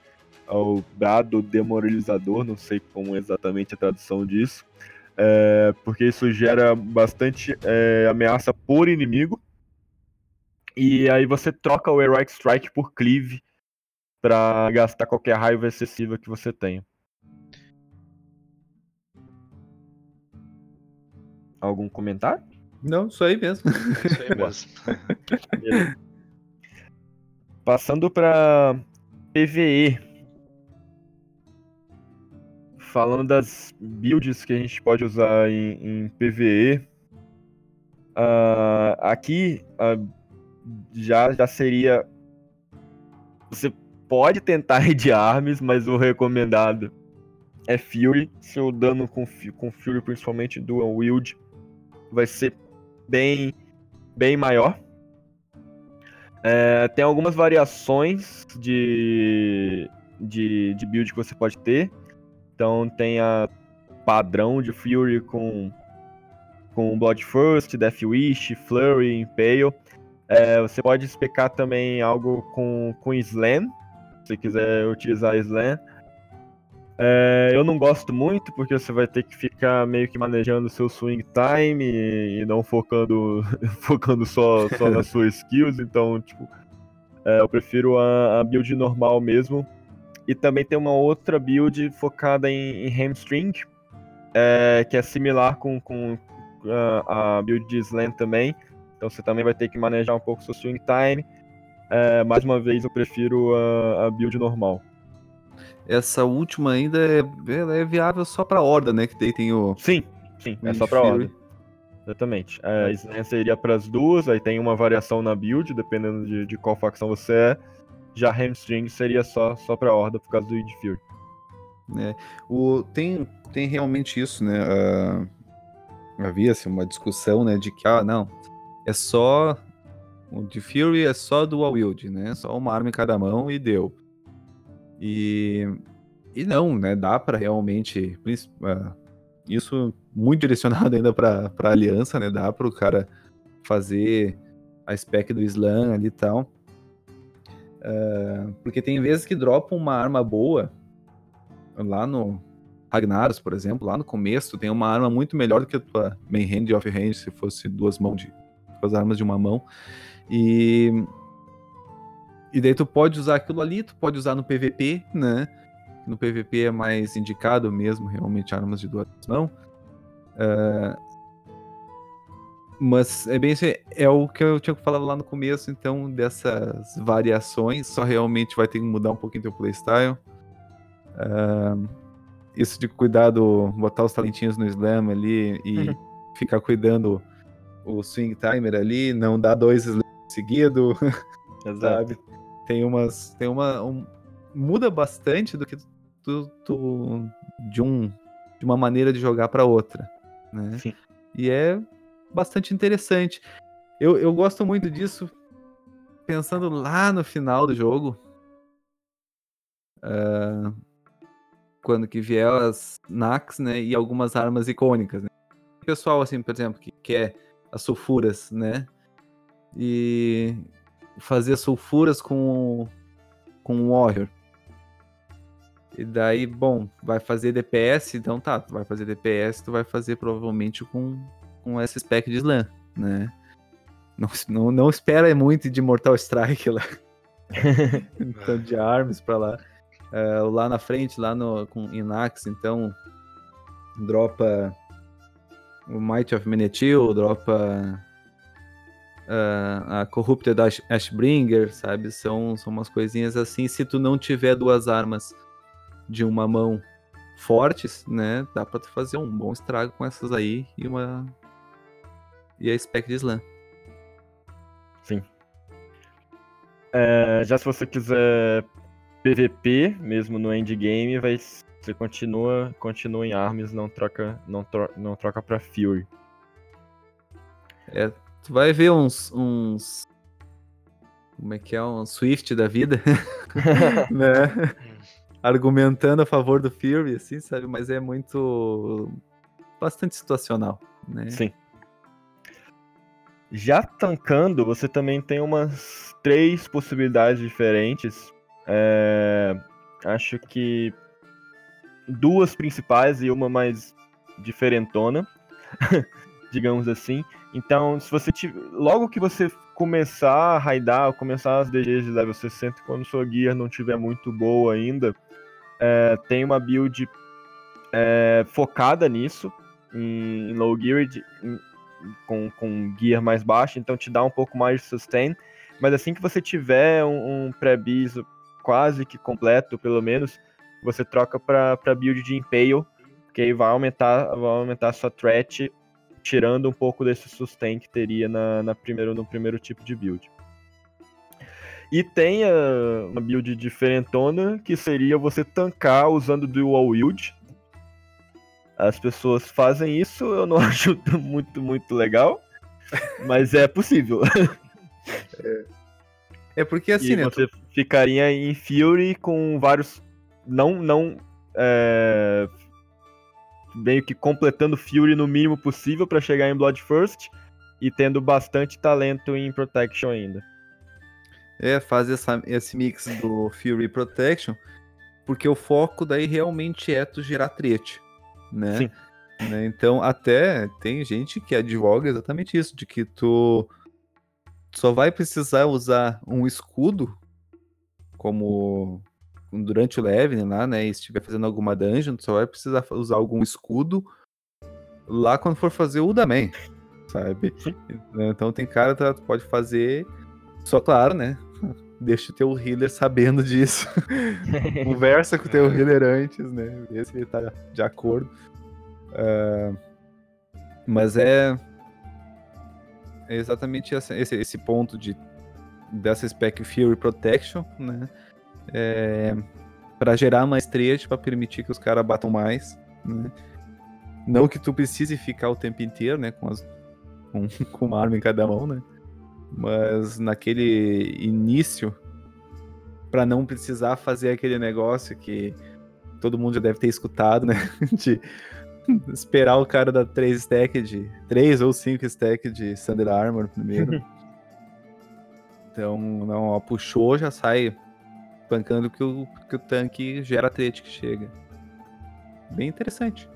o dado demoralizador, não sei como exatamente a tradução disso, é, porque isso gera bastante é, ameaça por inimigo. E aí você troca o Heroic Strike por Cleave para gastar qualquer raiva excessiva que você tenha. Algum comentário? Não, isso aí mesmo. Isso aí mesmo. Passando para PVE. Falando das builds que a gente pode usar em, em PVE. ah, aqui ah, já, já seria. Você pode tentar [laughs] de armas, mas o recomendado é Fury. Seu dano com, com Fury, principalmente Dual Wield, vai ser bem, bem maior. É, tem algumas variações de, de, de build que você pode ter. Então tem a padrão de Fury com, com Blood First, Death Wish, Flurry, Impale. É, você pode especar também algo com, com Slam, se você quiser utilizar Slam. É, eu não gosto muito, porque você vai ter que ficar meio que manejando seu swing time e, e não focando, [laughs] focando só, só nas [laughs] suas skills. Então, tipo, é, eu prefiro a, a build normal mesmo. E também tem uma outra build focada em, em hamstring, é, que é similar com, com a, a build de Slam também. Então você também vai ter que manejar um pouco seu swing time. É, mais uma vez eu prefiro a, a build normal. Essa última ainda é, ela é viável só pra Horda, né? Que daí tem o. Sim, sim, é só pra Horda. Exatamente. A Slam seria para as duas, aí tem uma variação na build, dependendo de, de qual facção você é. Já Hamstring seria só, só pra Horda por causa do Id Fury. É, o, tem, tem realmente isso, né? Uh, havia assim, uma discussão, né? De que, ah, não, é só. O de Fury é só dual wield, né? Só uma arma em cada mão e deu. E, e não, né? Dá para realmente. Uh, isso muito direcionado [laughs] ainda para a aliança, né? Dá para o cara fazer a spec do slam ali e tal. Uh, porque tem vezes que dropa uma arma boa lá no Ragnaros, por exemplo, lá no começo, tem uma arma muito melhor do que a tua main hand e off-hand, se fosse duas mãos de. com as armas de uma mão. E. E daí tu pode usar aquilo ali, tu pode usar no PVP, né? No PVP é mais indicado mesmo, realmente, armas de duas mãos. Uh, mas é bem isso, é o que eu tinha falado lá no começo, então, dessas variações, só realmente vai ter que mudar um pouquinho teu playstyle. Uh, isso de cuidar do. botar os talentinhos no slam ali e uhum. ficar cuidando o swing timer ali, não dar dois slams seguidos, [laughs] sabe? Tem umas. Tem uma. Um, muda bastante do que tu, tu, de um de uma maneira de jogar para outra, né? Sim. E é bastante interessante. Eu, eu gosto muito disso pensando lá no final do jogo. Uh, quando que vier as Nax, né? E algumas armas icônicas, né? O pessoal, assim, por exemplo, que quer as sulfuras, né? E fazer sulfuras com, com o Warrior. E daí, bom, vai fazer DPS, então tá, tu vai fazer DPS, tu vai fazer provavelmente com, com essa spec de slam, né? Não, não, não espera muito de Mortal Strike lá. [laughs] então, de armas pra lá. Uh, lá na frente, lá no, com Inax, então, dropa o Might of Menetil, dropa uh, a Corrupted Ash, Ashbringer, sabe? São, são umas coisinhas assim. Se tu não tiver duas armas de uma mão fortes, né? Dá pra tu fazer um bom estrago com essas aí e uma. E a spec de slam. Sim. É, já se você quiser PVP, mesmo no endgame, vai, você continua, continua em armas, não troca, não, tro, não troca pra Fury. É, tu vai ver uns, uns. Como é que é? Um Swift da vida. [laughs] né? argumentando a favor do Fury, assim, sabe? Mas é muito. bastante situacional, né? Sim. Já tancando, você também tem umas três possibilidades diferentes. É... Acho que duas principais e uma mais diferentona, [laughs] digamos assim. Então, se você tiver, logo que você começar a raidar, começar as DGs de level 60, quando sua gear não tiver muito boa ainda, é, tem uma build é, focada nisso, em, em low gear, em, com, com gear mais baixo, então te dá um pouco mais de sustain. Mas assim que você tiver um, um pré-bis quase que completo, pelo menos, você troca para build de Impale, que aí vai aumentar, vai aumentar a sua threat, tirando um pouco desse sustain que teria na, na primeiro, no primeiro tipo de build. E tem a, uma build diferentona, que seria você tancar usando dual wield. As pessoas fazem isso, eu não [laughs] acho muito, muito legal, mas é possível. É, é porque assim, e né? Você tu... ficaria em Fury com vários. Não, não. É... Meio que completando Fury no mínimo possível para chegar em Blood First e tendo bastante talento em Protection ainda. É, faz essa, esse mix do Fury Protection, porque o foco daí realmente é tu gerar trete, né? Sim. Né? Então, até tem gente que advoga exatamente isso, de que tu só vai precisar usar um escudo como durante o Levin lá, né? E se estiver fazendo alguma dungeon, só vai precisar usar algum escudo lá quando for fazer o Daman, sabe? Sim. Então tem cara que pode fazer só claro, né? [laughs] deixa o teu healer sabendo disso. [laughs] Conversa com o teu [laughs] healer antes, né? Vê se ele tá de acordo. Uh, mas é, é exatamente esse, esse, esse, ponto de dessa spec Fury Protection, né? É, para gerar maestria, para permitir que os caras batam mais. Né? Não que tu precise ficar o tempo inteiro, né? Com, as, com, [laughs] com uma arma em cada mão, né? Mas naquele início, para não precisar fazer aquele negócio que todo mundo já deve ter escutado, né? [laughs] De esperar o cara dar 3 stack de. 3 ou 5 stack de Thunder Armor primeiro. [laughs] então, não, ó, puxou, já sai pancando que o, que o tanque gera trete que chega. Bem interessante.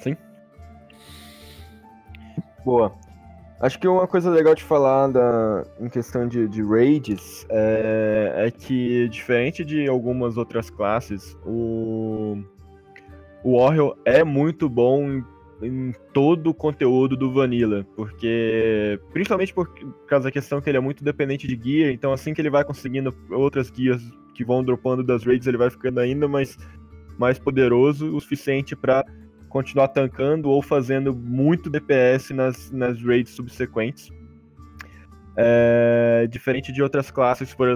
Sim. Boa. Acho que uma coisa legal de falar da, em questão de, de raids é, é que, diferente de algumas outras classes, o, o Warrior é muito bom em, em, todo o conteúdo do Vanilla, porque principalmente por causa da questão que ele é muito dependente de gear, então assim que ele vai conseguindo outras gears que vão dropando das raids, ele vai ficando ainda mais, mais poderoso o suficiente para continuar tancando ou fazendo muito DPS nas, nas raids subsequentes. É, diferente de outras classes, por,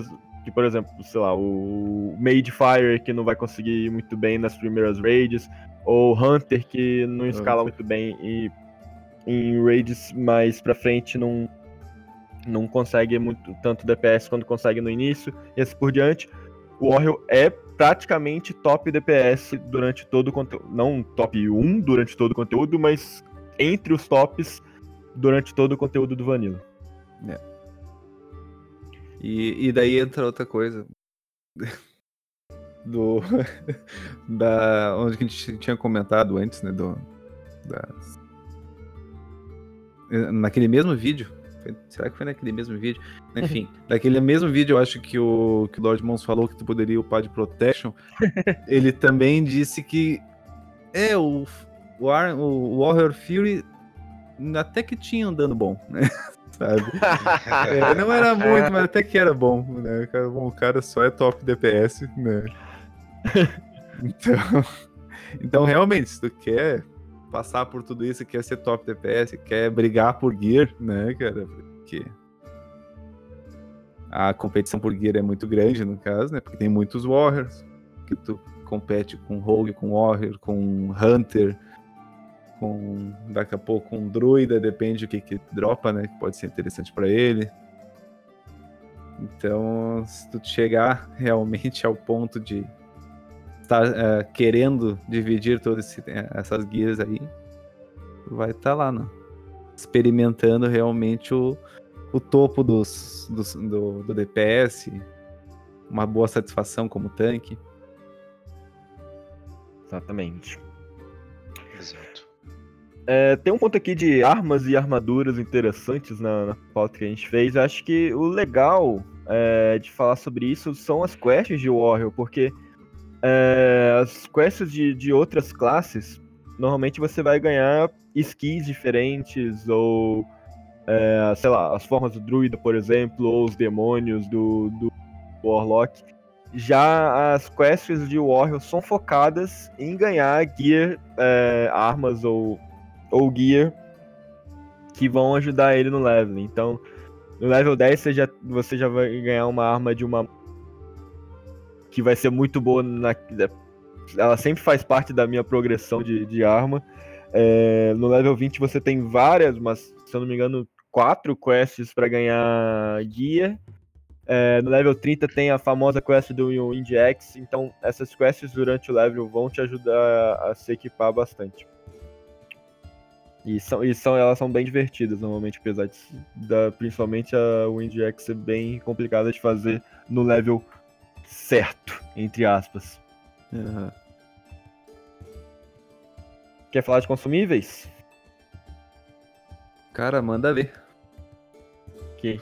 que, por exemplo, sei lá, o Made Fire, que não vai conseguir ir muito bem nas primeiras raids, ou Hunter, que não escala muito bem e em raids mais pra frente não, não consegue muito tanto DPS quanto consegue no início, e assim por diante. O Warrior é praticamente top DPS durante todo o conteúdo. Não top 1 durante todo o conteúdo, mas entre os tops durante todo o conteúdo do Vanilla. É. E, e daí entra outra coisa. Do. [laughs] da. Onde a gente tinha comentado antes, né? Do. Das, naquele mesmo vídeo foi, será que foi naquele mesmo vídeo? [laughs] Enfim, naquele mesmo vídeo eu acho que o, que o Lord Mons falou que tu poderia upar de Protection. [laughs] ele também disse que é o, o, o Warrior Fury até que tinha um dano bom, né? Sabe? é, não era muito, mas até que era bom, né? O cara só é top DPS, né? Então, [laughs] então realmente, se tu quer passar por tudo isso, quer ser top DPS, quer brigar por gear, né, cara? Porque a competição por gear é muito grande, no caso, né? Porque tem muitos Warriors, que tu compete com Rogue, com Warrior, com Hunter, com daqui a pouco um Druida, depende do que que dropa, né? Que pode ser interessante para ele. Então, se tu chegar [laughs] realmente ao ponto de tá uh, querendo dividir todas essas guias aí, vai estar tá lá, né? experimentando realmente o, o topo dos, dos do, do, DPS, uma boa satisfação como tanque. Exatamente. Exato. É, tem um ponto aqui de armas e armaduras interessantes na, na pauta que a gente fez. Acho que o legal é, de falar sobre isso são as quests de Warrior, porque é, as quests de, de outras classes, normalmente você vai ganhar skins diferentes, ou é, sei lá, as formas do druida, por exemplo, ou os demônios do, do Warlock. Já as quests de Warrior são focadas em ganhar gear, é, armas ou, ou gear que vão ajudar ele no level. Então, no level 10 você já, você já vai ganhar uma arma de uma que vai ser muito boa na. Ela sempre faz parte da minha progressão de, de arma. É, no level 20 você tem várias, mas se eu não me engano, quatro quests para ganhar guia. É, no level 30 tem a famosa quest do Indiex, então essas quests durante o level vão te ajudar a se equipar bastante. E, são, e são, elas são bem divertidas normalmente, apesar de, da, principalmente a Wind X ser bem complicada de fazer no level certo, entre aspas. Uhum. Quer falar de consumíveis? Cara, manda ver. Ok.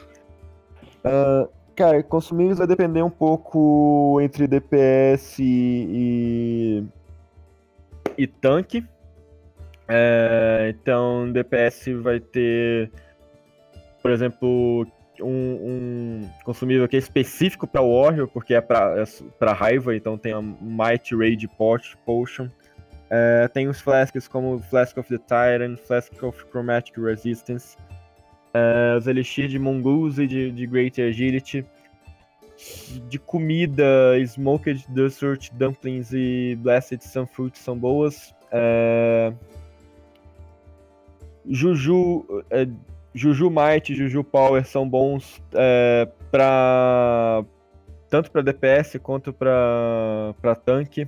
Uh, cara, consumíveis vai depender um pouco entre DPS e, e tanque. É, então, DPS vai ter, por exemplo, um, um consumível que é específico para Warrior, porque é para é raiva, então tem a Might Rage Potion. É, tem os flasks como Flask of the Tyrant, Flask of Chromatic Resistance, é, os Elixir de Mongoose e de, de Great Agility, de comida, Smoked Dessert Dumplings e Blessed Sunfruit são boas. É, Juju, é, Juju Might e Juju Power são bons é, para tanto para DPS quanto para tanque.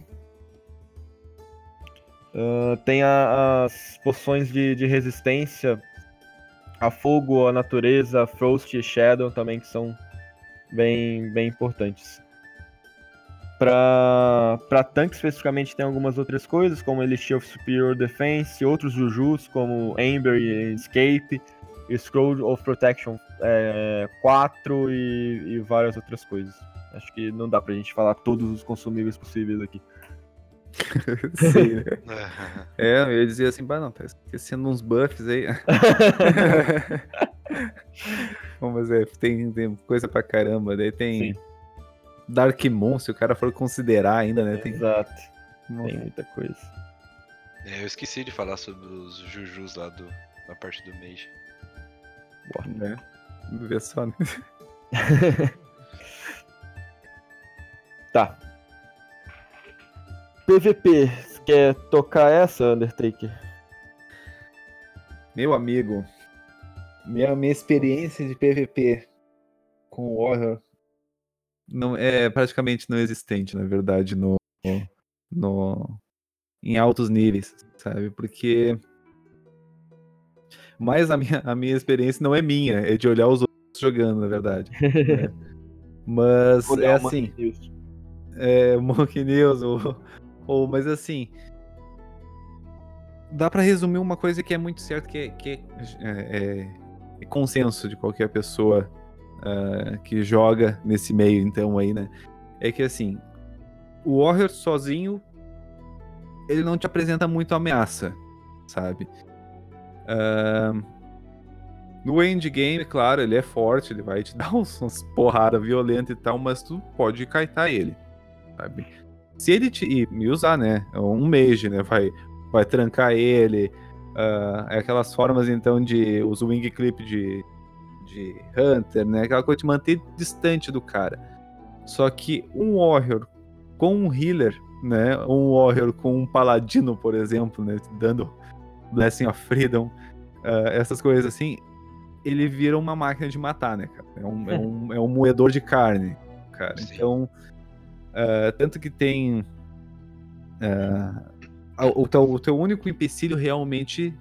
Uh, tem a, as poções de, de, resistência a fogo, a natureza, Frost e Shadow também que são bem, bem importantes. Para tanque especificamente tem algumas outras coisas, como Elixir of Superior Defense, outros Jujus como Amber e Escape, Scroll of Protection é, 4 e, e, várias outras coisas. Acho que não dá pra gente falar todos os consumíveis possíveis aqui. [laughs] Sim, né? [laughs] é, eu ia dizer assim, bah, não, tá esquecendo uns buffs aí. [laughs] Bom, mas é, tem, tem, coisa pra caramba, daí tem Sim. Dark Moon, se o cara for considerar ainda, né? Tem... Exato, tem muita coisa. É, eu esqueci de falar sobre os Jujus lá do, na parte do Mage. Né? Vê só, né? [laughs] tá. PVP, quer tocar essa, Undertaker? Meu amigo, minha, minha experiência de PVP com Warrior não é praticamente não existente, na verdade, no, no em altos níveis, sabe? Porque mas a minha, a minha experiência não é minha, é de olhar os outros jogando, na verdade. né? [laughs] Mas é assim. É, Monkey News, ou, ou, mas assim. Dá para resumir uma coisa que é muito certo, que é, que é, é, é consenso de qualquer pessoa uh, que joga nesse meio, então, aí, né? É que assim, o Warrior sozinho, ele não te apresenta muito ameaça, sabe? Uh, no endgame, claro, ele é forte, ele vai te [laughs] dar uns, uns porrada violenta e tal, mas tu pode kaitar ele, sabe? Se ele te e, usar, né, um mage, né, vai, vai trancar ele, uh, é aquelas formas, então, de os wing clip de, de Hunter, né, aquela coisa de manter distante do cara. Só que um warrior com um healer, né, um warrior com um paladino, por exemplo, né, dando Blessing of Freedom, uh, essas coisas assim, ele vira uma máquina de matar, né, cara? É um, é [laughs] um, é um moedor de carne, cara. Sim. Então, uh, tanto que tem. Uh, o, teu, o teu único empecilho realmente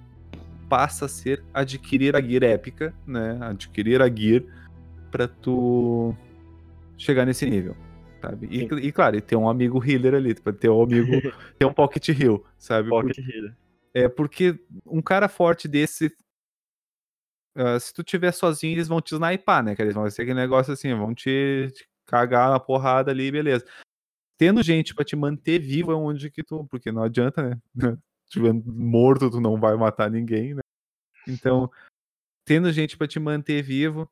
passa a ser adquirir a gear épica, né? Adquirir a gear pra tu chegar nesse nível. Sabe? E, e, claro, e ter um amigo healer ali, ter um amigo, [laughs] ter um pocket heal, sabe? Pocket healer. É porque um cara forte desse. Uh, se tu tiver sozinho, eles vão te sniper, né? Que eles vão ser aquele negócio assim, vão te, te cagar na porrada ali, beleza. Tendo gente para te manter vivo é onde que tu. Porque não adianta, né? [laughs] Tiver morto, tu não vai matar ninguém, né? Então, tendo gente para te manter vivo,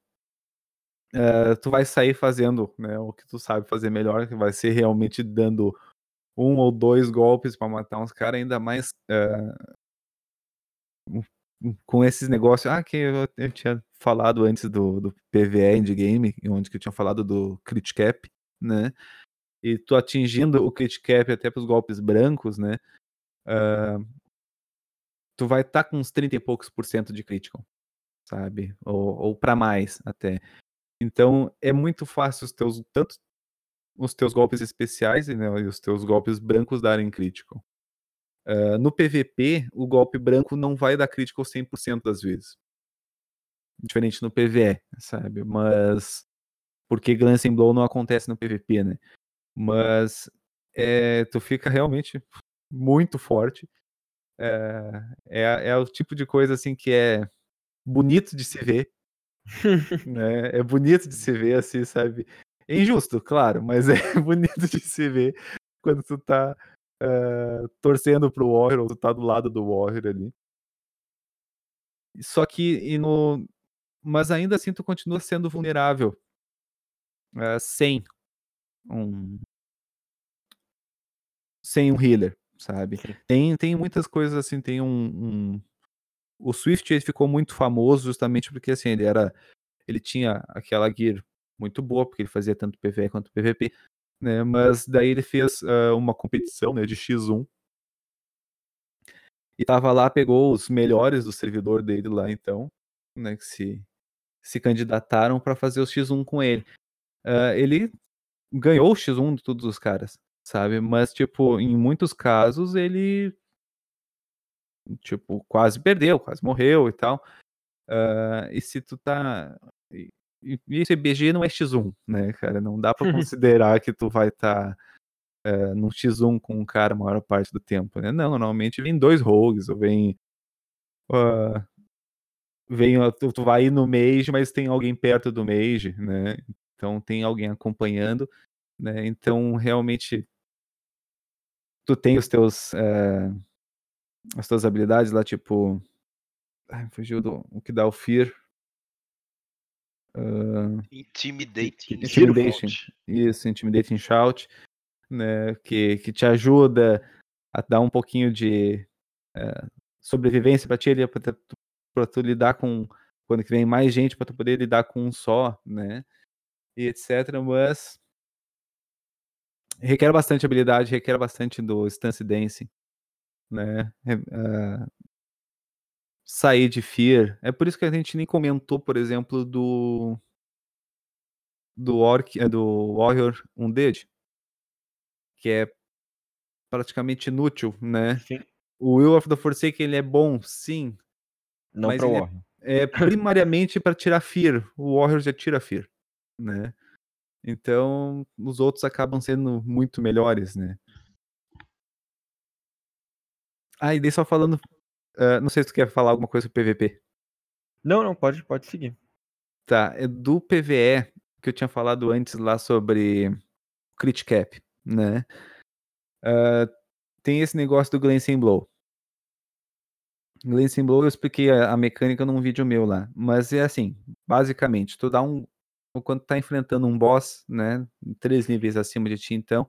uh, tu vai sair fazendo né, o que tu sabe fazer melhor, que vai ser realmente dando um ou dois golpes para matar uns caras, ainda mais uh, com esses negócios. Ah, que eu, eu, tinha falado antes do, do PVE Endgame, onde que eu tinha falado do Crit Cap, né? E tu atingindo o Crit Cap até pros golpes brancos, né? Uh, tu vai estar tá com uns 30 e poucos por cento de critical, sabe? Ou, ou para mais até. Então é muito fácil os teus, tanto os teus golpes especiais né, e os teus golpes brancos darem critical. Uh, no PVP, o golpe branco não vai dar critical 100% das vezes. Diferente no PVE, sabe? Mas. Porque Glancing Blow não acontece no PVP, né? Mas. É, tu fica realmente muito forte. É, é, é o tipo de coisa assim que é bonito de se ver. [laughs] né? É bonito de se ver, assim, sabe? É injusto, claro, mas [laughs] é bonito de se ver quando tu tá uh, torcendo pro Warrior, ou tu tá do lado do Warrior ali. Só que e no, mas ainda assim tu continua sendo vulnerável uh, sem um sem um healer, sabe? Tem, tem muitas coisas assim, tem um, um... o Swift ele ficou muito famoso justamente porque assim, ele era ele tinha aquela gear muito boa, porque ele fazia tanto PvE quanto PvP, né? Mas daí ele fez uh, uma competição, né, de X1 e tava lá, pegou os melhores do servidor dele lá, então, né, que se, se candidataram para fazer o X1 com ele. Uh, ele ganhou o X1 de todos os caras, sabe? Mas, tipo, em muitos casos ele, tipo, quase perdeu, quase morreu e tal. Uh, e se tu tá. E, esse BG não é X1, né, cara? Não dá para [laughs] considerar que tu vai estar. Tá uh, num X1 com um cara a maior parte do tempo, né? Não, normalmente vem dois rogues, ou vem. Uh, vem tu, tu vai no Mage, mas tem alguém perto do Mage, né? Então tem alguém acompanhando, né? Então realmente tu tem os teus uh, as tuas habilidades lá, tipo. Ai, fugiu do o que dá o Fear. Uh, intimidating, intimidation. Isso, Intimidating Shout né, que, que te ajuda a dar um pouquinho de é, sobrevivência para ti, para tu lidar com quando vem mais gente para tu poder lidar com um só, né, e etc. Mas requer bastante habilidade, requer bastante do stance dancing, né, uh, sair de fear. É por isso que a gente nem comentou, por exemplo, do do Orc, é, do Warrior Undead, que é praticamente inútil, né? Sim. O Will of the Forsaken ele é bom, sim. Não mas Warrior. É, é [laughs] primariamente para tirar Fear. O Warrior já tira Fear, né? Então, os outros acabam sendo muito melhores, né? Ah, e daí só falando. Uh, não sei se tu quer falar alguma coisa sobre PVP. Não, não, pode, pode seguir. Tá, é do PVE que eu tinha falado antes lá sobre Crit Cap né? Uh, tem esse negócio do Glancing Blow. Glancing Blow eu expliquei a, a, mecânica num vídeo meu lá, mas é assim, basicamente, tu dá um quando tá enfrentando um boss, né, três níveis acima de ti, então,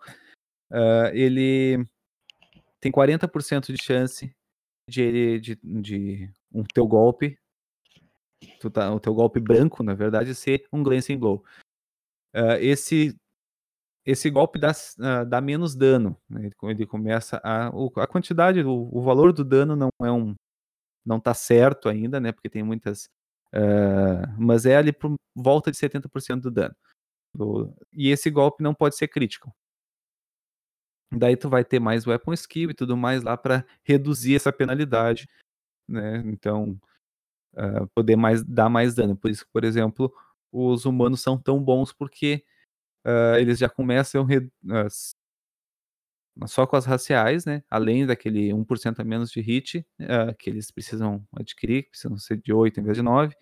uh, ele tem 40% de chance de, de, de um teu golpe, tu tá, o teu golpe branco, na verdade, ser um Glancing Blow. Uh, esse esse golpe dá, uh, dá menos dano. Né? Ele começa a. A quantidade, o, o, valor do dano não é um. Não tá certo ainda, né? Porque tem muitas. Uh, mas é ali por volta de 70% do dano. Do, e esse golpe não pode ser crítico. Daí tu vai ter mais weapon skill e tudo mais lá para reduzir essa penalidade, né? Então, uh, poder mais dar mais dano. Por isso por exemplo, os humanos são tão bons porque uh, eles já começam uh, só com as raciais, né? Além daquele 1% a menos de hit que eles precisam adquirir, que precisam ser de 8 em vez de 9,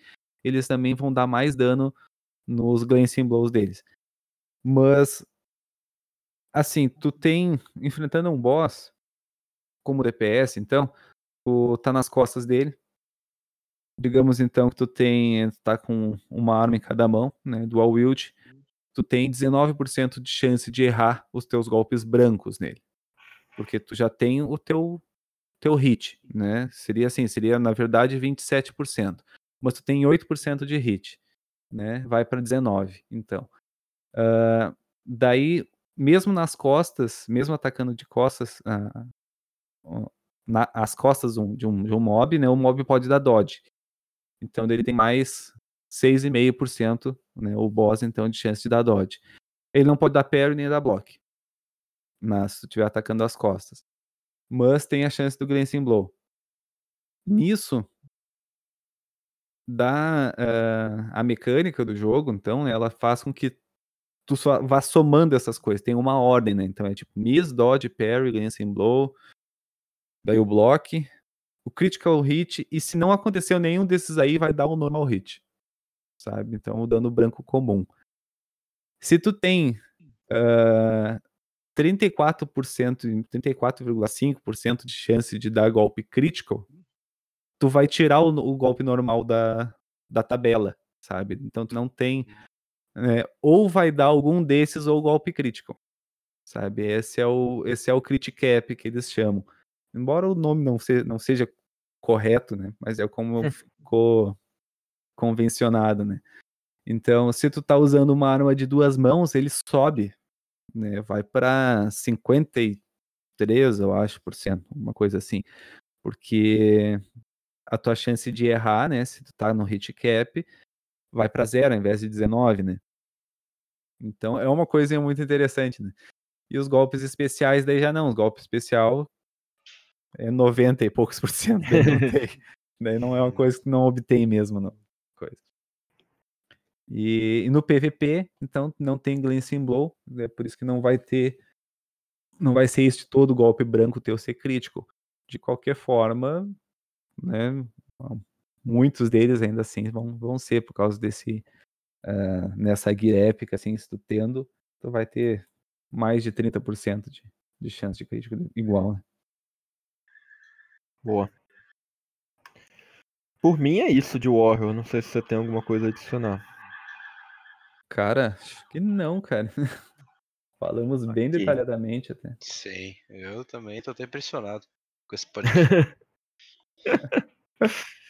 eles também vão dar mais dano nos glancing blows deles. Mas assim, tu tem enfrentando um boss como DPS, então, tu tá nas costas dele. Digamos então que tu tem tá com uma arma em cada mão, né, dual wield tu tem 19% de chance de errar os teus golpes brancos nele. Porque tu já tem o teu teu hit, né? Seria assim, seria na verdade 27%. Mas tu tem 8% de hit, né? Vai para 19. Então, uh, daí mesmo nas costas, mesmo atacando de costas, uh, na, as costas de um, de, um, de um mob, né? O mob pode dar dodge. Então ele tem mais 6,5%, né, o boss, então, de chance de dar dodge. Ele não pode dar parry nem dar block, mas se estiver atacando as costas. Mas tem a chance do glancing blow. Nisso, da uh, a mecânica do jogo, então, ela faz com que tu vá somando essas coisas. Tem uma ordem, né? Então é tipo miss, dodge, parry, glancing blow, daí o block, o critical hit, e se não aconteceu nenhum desses aí, vai dar o normal hit sabe? Então, o dano branco comum. Se tu tem uh, 34%, 34,5% de chance de dar golpe crítico, tu vai tirar o, o golpe normal da, da tabela, sabe? Então tu não tem. Né, ou vai dar algum desses ou golpe crítico. Sabe? Esse é o, esse é o crit cap que eles chamam. Embora o nome não, se, não seja correto, né? Mas é como ficou convencionado, né? Então, se tu tá usando uma arma de duas mãos, ele sobe, né? Vai para 53, eu acho, por cento, uma coisa assim. Porque a tua chance de errar, né, se tu tá no hit cap, vai para zero ao invés de 19, né? Então, é uma coisa muito interessante, né? E os golpes especiais daí já não, os golpes especial é 90 e poucos por cento, daí não [laughs] daí não é uma coisa que não obtém mesmo, não. Coisa. E, e no PVP, então, não tem Glancing Blow, é por isso que não vai ter, não vai ser este todo golpe branco teu ser crítico. De qualquer forma, né, muitos deles ainda assim vão, vão ser por causa desse, uh, nessa guia épica, assim, se tu tendo, tu vai ter mais de 30% de, de chance de crítico igual, né? Boa. Por mim é isso de Warrior. Não sei se você tem alguma coisa a adicionar. Cara, acho que não, cara. [laughs] Falamos bem Aqui. detalhadamente até. Sim, eu também tô até impressionado com esse [laughs] podcast. [laughs]